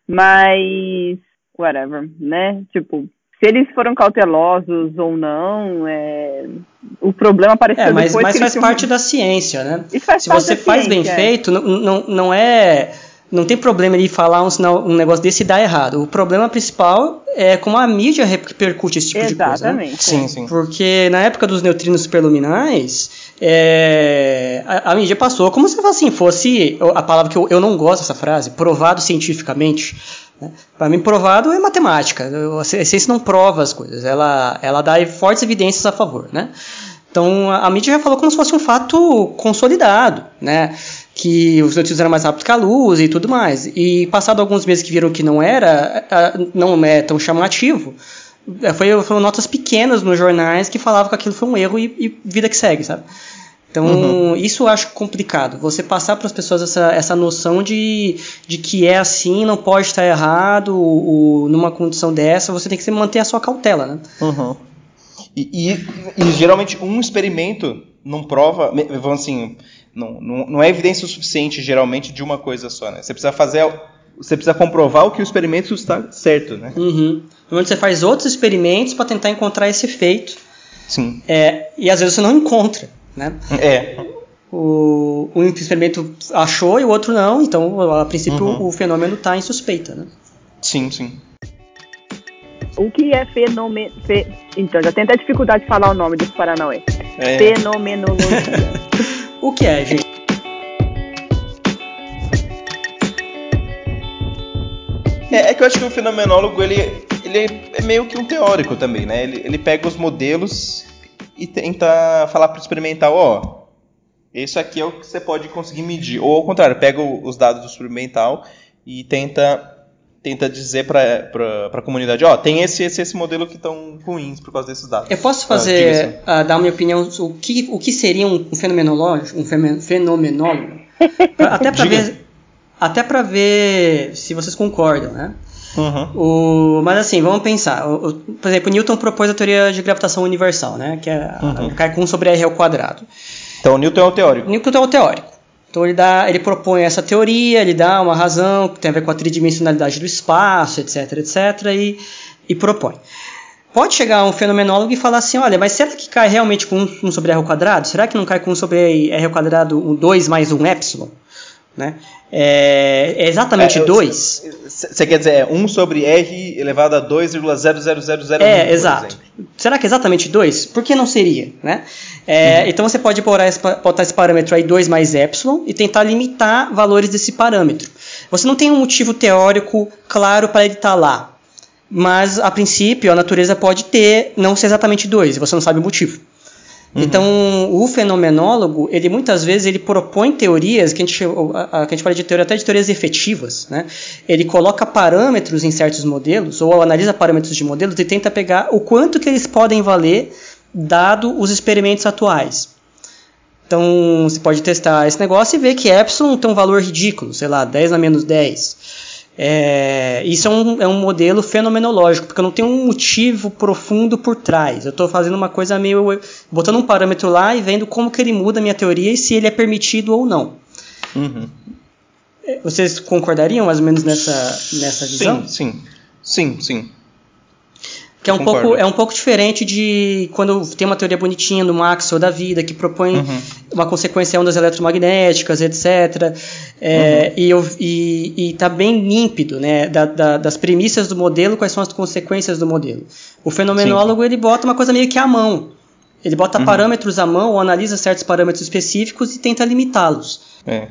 mas whatever, né, tipo, se eles foram cautelosos ou não, é... o problema apareceu é, mas, depois mas faz parte da ciência, né? Se você faz bem é. feito, não, não, não é não tem problema ele falar um, um negócio desse e dar errado. O problema principal é como a mídia repercute esse tipo Exatamente, de coisa. Né? Sim, sim. Porque na época dos neutrinos superluminais, é, a, a, mídia passou como se assim, fosse a palavra que eu, eu não gosto dessa frase, provado cientificamente. Né? Para mim, provado é matemática. A ciência não prova as coisas, ela, ela dá fortes evidências a favor. Né? Então a, a mídia já falou como se fosse um fato consolidado. Né? Que os notícias eram mais rápidos que a luz e tudo mais. E passado alguns meses que viram que não era, não é tão chamativo, é, foi, foram notas pequenas nos jornais que falavam que aquilo foi um erro e, e vida que segue, sabe? Então, uhum. isso eu acho complicado. Você passar para as pessoas essa, essa noção de, de que é assim, não pode estar errado, ou, numa condição dessa, você tem que manter a sua cautela, né? Uhum. E, e, e, geralmente um experimento não prova, vamos assim, não, não, não é evidência o suficiente, geralmente, de uma coisa só, né? Você precisa fazer. Você precisa comprovar o que o experimento está certo, né? Uhum. Normalmente você faz outros experimentos para tentar encontrar esse efeito. Sim. É, e às vezes você não encontra, né? É. O, um experimento achou e o outro não, então a princípio uhum. o fenômeno está em suspeita, né? Sim, sim. O que é fenômeno. Fe... Então, já tem até dificuldade de falar o nome desse Paranauê. É. Fenomenologia. O que é, gente? É, é, que eu acho que o fenomenólogo ele, ele é meio que um teórico também, né? Ele, ele pega os modelos e tenta falar para o experimental, ó, isso aqui é o que você pode conseguir medir. Ou ao contrário, pega os dados do experimental e tenta tenta dizer para a comunidade, ó, oh, tem esse, esse esse modelo que estão ruins por causa desses dados. Eu posso fazer, ah, uh, dar minha opinião, o que, o que seria um, fenomenológico, um fenomenólogo? até para ver, até para ver se vocês concordam, né? Uhum. O, mas assim, vamos pensar. O, o, por exemplo, Newton propôs a teoria de gravitação universal, né? Que é uhum. cai com sobre R ao quadrado. Então, Newton é o teórico. Newton é o teórico. Então ele, dá, ele propõe essa teoria, ele dá uma razão que tem a ver com a tridimensionalidade do espaço, etc, etc, e, e propõe. Pode chegar um fenomenólogo e falar assim, olha, mas será que cai realmente com 1 sobre r ao quadrado? Será que não cai com 1 sobre r ao quadrado um 2 mais um epsilon? Né? É, é exatamente 2. É, você quer dizer, é 1 sobre r elevado a 2,00001. É, exato. Será que é exatamente 2? Por que não seria? Né? É, uhum. Então você pode botar esse, botar esse parâmetro aí 2 mais epsilon e tentar limitar valores desse parâmetro. Você não tem um motivo teórico claro para ele estar tá lá. Mas, a princípio, a natureza pode ter, não ser exatamente 2, você não sabe o motivo. Uhum. Então, o fenomenólogo, ele muitas vezes ele propõe teorias que a gente, a, a, que a gente fala de teoria até de teorias efetivas, né? Ele coloca parâmetros em certos modelos ou analisa parâmetros de modelos e tenta pegar o quanto que eles podem valer dado os experimentos atuais. Então, você pode testar esse negócio e ver que epsilon tem um valor ridículo, sei lá, 10 a menos 10. É, isso é um, é um modelo fenomenológico, porque eu não tenho um motivo profundo por trás. Eu estou fazendo uma coisa meio. botando um parâmetro lá e vendo como que ele muda a minha teoria e se ele é permitido ou não. Uhum. Vocês concordariam mais ou menos nessa, nessa visão? Sim, sim. Sim, sim. Que é um, pouco, é um pouco diferente de quando tem uma teoria bonitinha do Maxwell da vida, que propõe uhum. uma consequência ondas eletromagnéticas, etc. É, uhum. e, está bem límpido né, da, da, das premissas do modelo, quais são as consequências do modelo. O fenomenólogo Sim. ele bota uma coisa meio que à mão. Ele bota uhum. parâmetros à mão ou analisa certos parâmetros específicos e tenta limitá-los. É.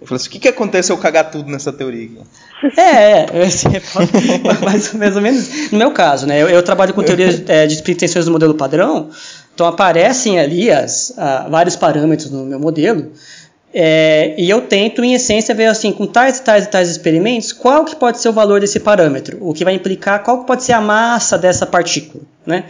Eu falei assim, o que, que acontece se eu cagar tudo nessa teoria aqui? É, é, assim, mais, mais ou menos no meu caso, né? Eu, eu trabalho com teorias é, de pretensões do modelo padrão, então aparecem ali as, vários parâmetros no meu modelo, É, e eu tento, em essência, ver assim, com tais e tais e tais experimentos, qual que pode ser o valor desse parâmetro, o que vai implicar qual que pode ser a massa dessa partícula. Né?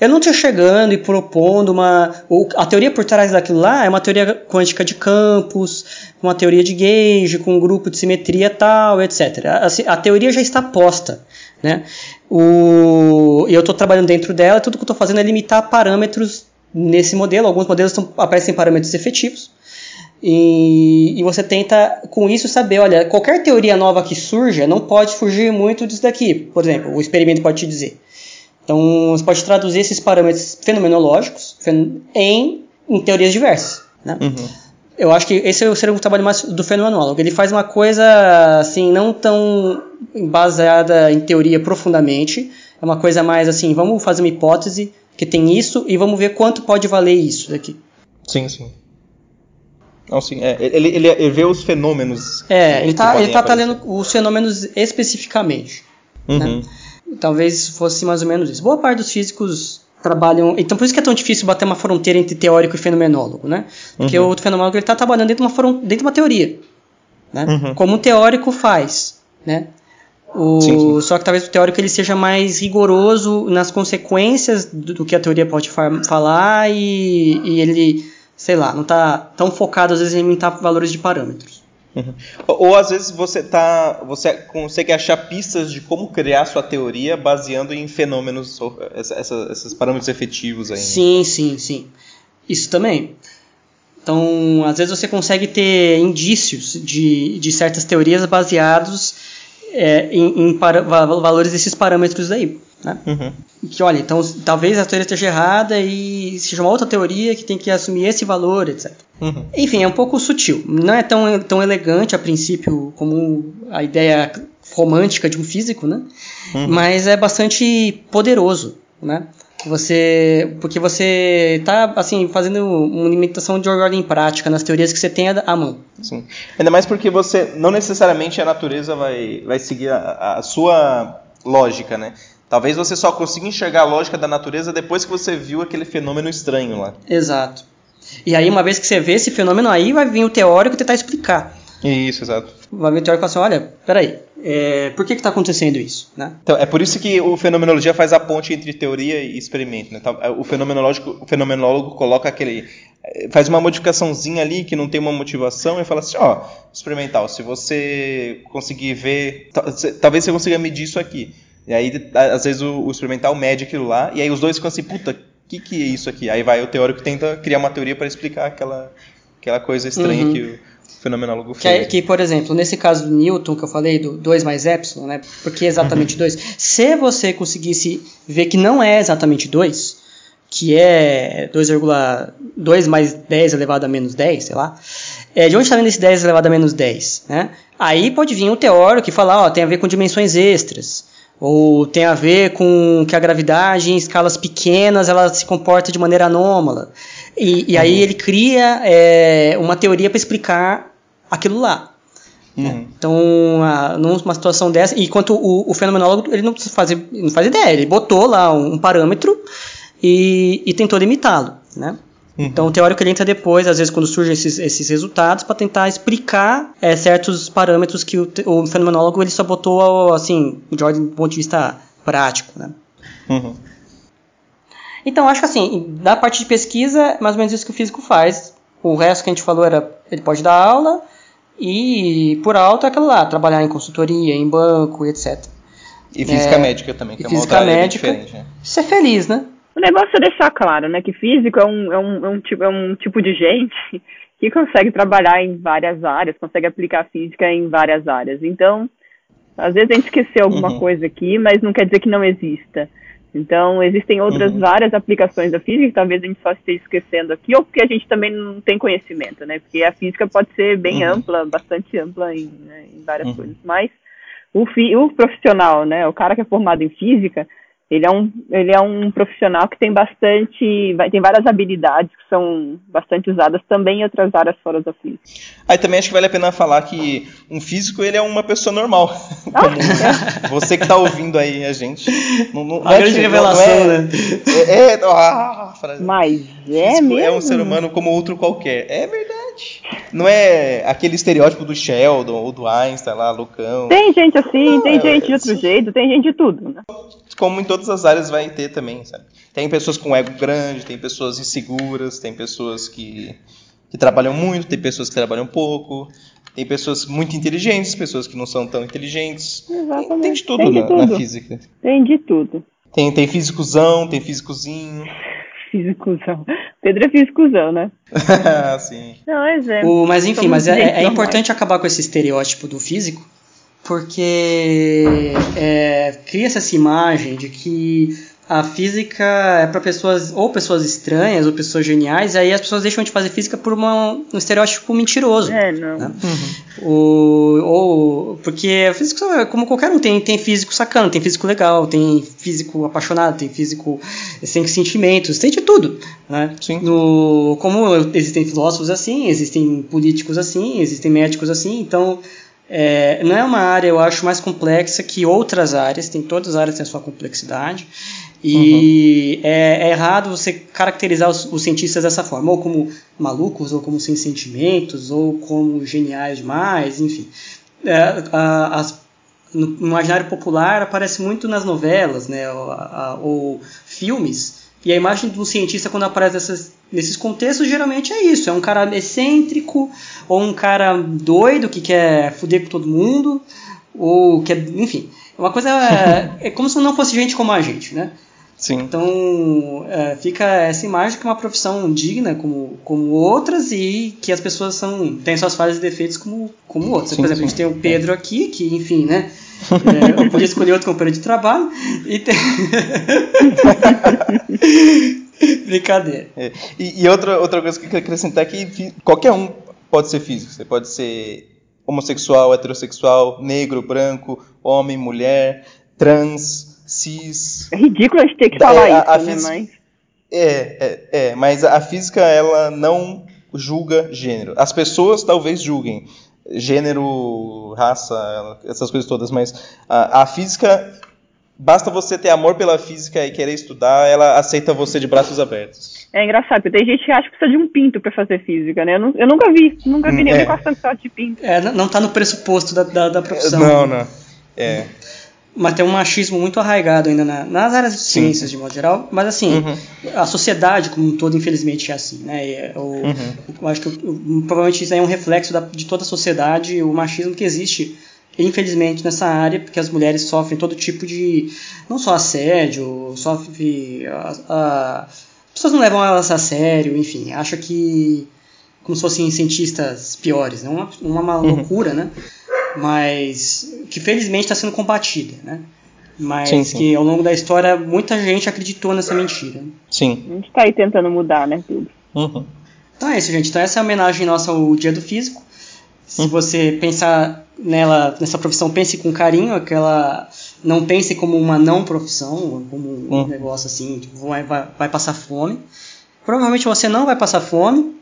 Eu não estou chegando e propondo uma. A teoria por trás daquilo lá é uma teoria quântica de campos, uma teoria de gauge, com um grupo de simetria tal, etc. A, a teoria já está posta. Né? O, eu estou trabalhando dentro dela, tudo que eu estou fazendo é limitar parâmetros nesse modelo. Alguns modelos tão, aparecem parâmetros efetivos. E, e, você tenta, com isso, saber, olha, qualquer teoria nova que surja não pode fugir muito disso daqui. Por exemplo, o experimento pode te dizer. Então, você pode traduzir esses parâmetros fenomenológicos em, em teorias diversas. Né? Uhum. Eu acho que esse seria o trabalho mais do fenomenólogo. Ele faz uma coisa, assim, não tão baseada em teoria profundamente. É uma coisa mais assim, vamos fazer uma hipótese que tem isso e vamos ver quanto pode valer isso daqui. Sim, sim. Não, sim, é, ele, ele, ele, vê os fenômenos. É, ele está ele tá lendo os fenômenos especificamente. Né? Uhum. Né? Talvez fosse mais ou menos isso. Boa parte dos físicos trabalham. Então por isso que é tão difícil bater uma fronteira entre teórico e fenomenólogo, né? Porque uhum. o fenomenólogo está trabalhando dentro de, uma, dentro de uma teoria. Né? Uhum. Como um teórico faz. Né? O, sim, sim. Só que talvez o teórico ele seja mais rigoroso nas consequências do, do que a teoria pode falar e, e ele sei lá, não está tão focado às vezes em limitar valores de parâmetros. Uhum. Ou, ou, às vezes você tá, você consegue achar pistas de como criar sua teoria baseando em fenômenos, essa, essa, esses parâmetros efetivos aí. Né? Sim, sim, sim. Isso também. Então, às vezes você consegue ter indícios de, de certas teorias baseados é, em, em para, valores desses parâmetros aí. Né? Uhum. Que olha, então talvez a teoria esteja errada e seja uma outra teoria que tem que assumir esse valor, etc. Uhum. Enfim, é um pouco sutil. Não é tão, tão elegante a princípio como a ideia romântica de um físico, né? Uhum. Mas é bastante poderoso, né? Você, porque você está assim fazendo uma limitação de ordem prática nas teorias que você tem à mão. Sim. Ainda mais porque você não necessariamente a natureza vai, vai seguir a, a sua lógica, né? Talvez você só consiga enxergar a lógica da natureza depois que você viu aquele fenômeno estranho lá. Exato. E aí, uma vez que você vê esse fenômeno aí, vai vir o teórico tentar explicar. Isso, exato. Vai vir o teórico e falar assim, olha, peraí, é, por que está acontecendo isso? Né? Então, é por isso que o fenomenologia faz a ponte entre teoria e experimento. Né? O, fenomenológico, o fenomenólogo coloca aquele... É, faz uma modificaçãozinha ali que não tem uma motivação e fala assim, ó, experimental, se você conseguir ver... Talvez você consiga medir isso aqui. E aí, às vezes, o, o experimental mede aquilo lá, e aí os dois ficam assim, puta, o que, que é isso aqui? Aí vai o teórico tenta criar uma teoria para explicar aquela, aquela coisa estranha uhum. que o fenomenólogo fez. Que, que, por exemplo, nesse caso do Newton, que eu falei, do 2 mais epsilon, né? Porque é exatamente 2. Uhum. Se você conseguisse ver que não é exatamente 2, que é 2,2 mais 10 elevado a menos 10, sei lá. É, de onde está vindo esse 10 elevado a menos 10? Né? Aí pode vir um teórico e falar, ó, tem a ver com dimensões extras ou tem a ver com que a gravidade em escalas pequenas ela se comporta de maneira anômala. E, e aí uhum. ele cria é, uma teoria para explicar aquilo lá. Uhum. Então, a, numa situação dessa, enquanto o, o fenomenólogo ele não faz, não faz ideia, ele botou lá um, um parâmetro e, e tentou limitá-lo. Né? Uhum. Então, o teórico ele entra depois, às vezes, quando surgem esses, esses resultados, para tentar explicar é, certos parâmetros que o, o, fenomenólogo ele só botou, assim, de ordem do ponto de vista prático. Né? Uhum. Então, acho que, assim, da parte de pesquisa, é mais ou menos isso que o físico faz. O resto que a gente falou era, ele pode dar aula, e por alto é aquilo lá, trabalhar em consultoria, em banco, etc. E física é, médica também, que é uma física médica, diferente. Né? Ser feliz, né? O negócio é deixar claro, né, que físico é um, é um, é um, tipo, é um tipo de gente que consegue trabalhar em várias áreas, consegue aplicar física em várias áreas. Então, às vezes a gente esqueceu alguma uhum. coisa aqui, mas não quer dizer que não exista. Então, existem outras uhum. várias aplicações da física que talvez a gente só esteja esquecendo aqui, ou porque a gente também não tem conhecimento, né? Porque a física pode ser bem uhum. ampla, bastante ampla em, né, em várias uhum. coisas. Mas o, fi, o profissional, né, o cara que é formado em física, ele é um, ele é um profissional que tem bastante, vai, tem várias habilidades que são bastante usadas também em outras áreas fora da física. Aí também acho que vale a pena falar que um físico ele é uma pessoa normal. Ah, é. Você que está ouvindo aí a gente. Não, não, a grande é, revelação, é, né? É, é ah, Mas é mesmo? É um ser humano como outro qualquer. É verdade. Não é aquele estereótipo do Sheldon ou do Einstein lá, loucão. Tem gente assim, Não, tem é- gente de outro jeito, tem gente de tudo, né? Como em todas as áreas vai ter também, sabe? Tem pessoas com ego grande, tem pessoas inseguras, tem pessoas que, que trabalham muito, tem pessoas que trabalham pouco, tem pessoas muito inteligentes, pessoas que não são tão inteligentes. Exatamente. Tem de tudo, Tem de na, tudo. na física. Tem de tudo. Tem, tem físicozão, tem físicozinho. Físicozão. Pedro é físicozão, né? Sim. Não, mas é. O- mas enfim, mas é, é importante acabar com esse estereótipo do físico, porque é, cria-se essa imagem de que a física é para pessoas ou pessoas estranhas ou pessoas geniais, e aí as pessoas deixam de fazer física por uma- um estereótipo mentiroso. É, não. Né? O, ou, porque o físico, é como qualquer um, tem, tem físico sacano, tem físico legal, tem físico apaixonado, tem físico sem sentimentos, tem de tudo. Né? Sim. No, como existem filósofos assim, existem políticos assim, existem médicos assim, então é, não é uma área, eu acho, mais complexa que outras áreas, tem todas as áreas têm a sua complexidade. E é, é errado você caracterizar os, os cientistas dessa forma, ou como malucos, ou como sem sentimentos, ou como geniais demais, enfim. É, a- as- no imaginário popular aparece muito nas novelas, né, ou, a- ou filmes, e a imagem do cientista quando aparece nessas- nesses contextos geralmente é isso, é um cara excêntrico, ou um cara doido que quer foder com todo mundo, ou que, enfim, uma coisa é, é como se não fosse gente como a gente, né? Sim. Então é, fica essa imagem que é uma profissão digna como, como outras e que as pessoas são têm suas falhas e defeitos como, como outras. Sim, Por exemplo, a gente sim. tem o Pedro aqui, que enfim, né? é, eu podia escolher outro companheiro de trabalho e tem... Brincadeira. É. E, e outra, outra coisa que eu queria acrescentar é que qualquer um pode ser físico. Você pode ser homossexual, heterossexual, negro, branco, homem, mulher, trans, cis. É ridículo a gente ter que falar a- isso, a né? Mas. É, é, é, mas a física ela não julga gênero. As pessoas talvez julguem gênero, raça, essas coisas todas, mas a, a física basta você ter amor pela física e querer estudar, ela aceita você de braços abertos. É engraçado, porque tem gente que acha que precisa de um pinto pra fazer física, né? Eu, nu- eu nunca vi, nunca vi ninguém é. com essa sorte de pinto. É, não está no pressuposto da, da, da profissão. Não, não. É. Mas tem um machismo muito arraigado ainda na- nas áreas de Sim. ciências, de modo geral. Mas assim, Uhum. a sociedade como um todo, infelizmente, é assim. Né? E é o- Uhum. Eu acho que o- provavelmente isso é um reflexo da- de toda a sociedade, o machismo que existe, infelizmente, nessa área, porque as mulheres sofrem todo tipo de. não só assédio, sofrem. A, a- as pessoas não levam elas a sério, enfim, acham que. Como se fossem cientistas piores, né? uma, uma Uhum. loucura, né? Mas que felizmente está sendo combatida, né? Mas Sim, sim. que ao longo da história muita gente acreditou nessa mentira. Sim. A gente tá aí tentando mudar, né, tudo. Uhum. Então é isso, gente. Então essa é a homenagem nossa ao Dia do Físico. Se Uhum. você pensar nela, nessa profissão, pense com carinho, aquela não pense como uma não profissão, como um Uhum. negócio assim, tipo, vai, vai, vai passar fome. Provavelmente você não vai passar fome.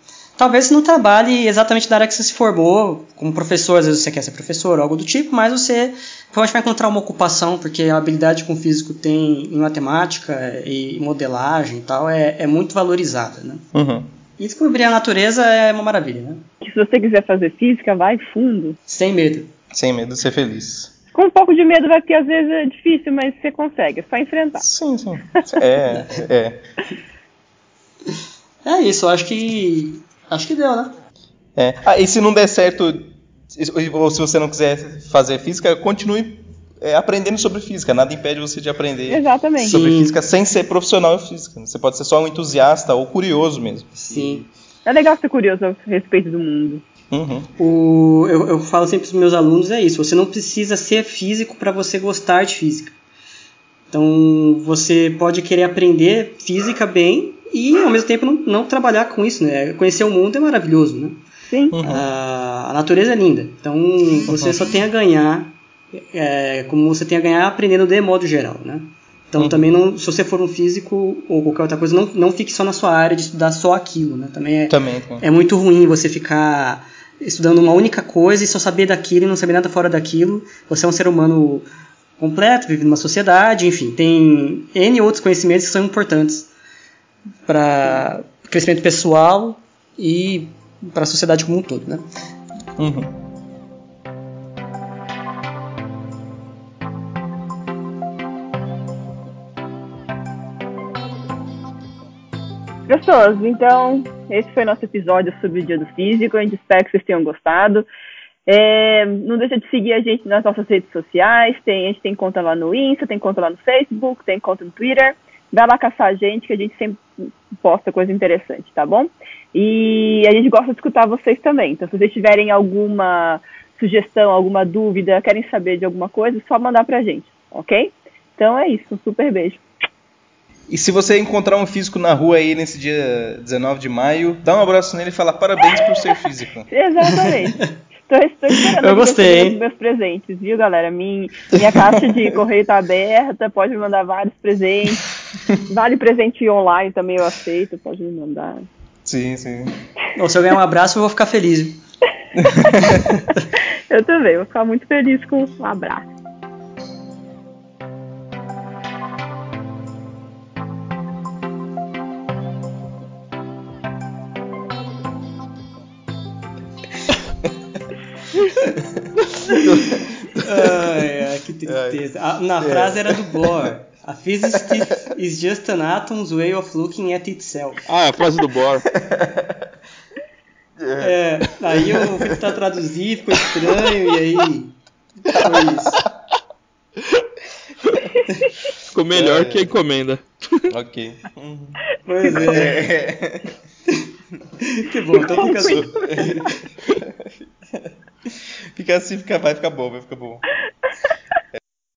Talvez você não trabalhe exatamente na área que você se formou, como professor, às vezes você quer ser professor ou algo do tipo, mas você provavelmente vai encontrar uma ocupação, porque a habilidade que um físico tem em matemática e modelagem e tal é, é muito valorizada, né? Uhum. E descobrir a natureza é uma maravilha, né? Que se você quiser fazer física, vai fundo. Sem medo. Sem medo de ser feliz. Com um pouco de medo vai, porque às vezes é difícil, mas você consegue, é só enfrentar. Sim, sim. É, é. É isso, eu acho que. Acho que deu, né? É. Ah, e se não der certo, ou se você não quiser fazer física, continue é, aprendendo sobre física. Nada impede você de aprender Exatamente. sobre Sim. física sem ser profissional em física. Você pode ser só um entusiasta ou curioso mesmo. Sim. É legal ser curioso a respeito do mundo. Uhum. O, eu, eu falo sempre para os meus alunos: é isso, você não precisa ser físico para você gostar de física. Então você pode querer aprender física bem e ao mesmo tempo não, não trabalhar com isso, né? Conhecer o mundo é maravilhoso, né? Sim. Uhum. A, a natureza é linda. Então você só tem a ganhar, é, como você tem a ganhar aprendendo de modo geral, né? Então Uhum. também não, se você for um físico ou qualquer outra coisa, não, não fique só na sua área de estudar só aquilo, né? Também é, Também. também. é muito ruim você ficar estudando uma única coisa e só saber daquilo e não saber nada fora daquilo. Você é um ser humano completo, vive numa sociedade, enfim, tem N outros conhecimentos que são importantes para crescimento pessoal e para a sociedade como um todo, né? Uhum. Gostoso, então esse foi nosso episódio sobre o Dia do Físico. A gente espera que vocês tenham gostado. É, não deixa de seguir a gente nas nossas redes sociais. Tem, a gente tem conta lá no Insta, tem conta lá no Facebook, tem conta no Twitter. Dá lá caçar a gente, que a gente sempre posta coisa interessante, tá bom? E a gente gosta de escutar vocês também. Então, se vocês tiverem alguma sugestão, alguma dúvida, querem saber de alguma coisa, é só mandar pra gente, ok? Então é isso, um super beijo. E se você encontrar um físico na rua aí nesse dia 19 de maio, dá um abraço nele e fala parabéns por ser físico. Exatamente. Estou, estou esperando Eu gostei, os meus presentes, viu, galera? Minha, minha caixa de correio tá aberta, pode me mandar vários presentes. Vale presente online também eu aceito, pode me mandar. Sim, sim. Bom, se eu ganhar um abraço, eu vou ficar feliz. Eu também, vou ficar muito feliz com um abraço. Ai, ai, que tristeza. A- na frase era do Bohr. A physics is just an atom's way of looking at itself. Ah, é a frase do Bohr. É, aí eu fui tentar traduzir, ficou estranho, e aí. Foi isso. Ficou melhor É. que a encomenda. ok. Pois é. Que bom, então fica assim. Fica assim, fica, vai ficar bom, vai ficar bom.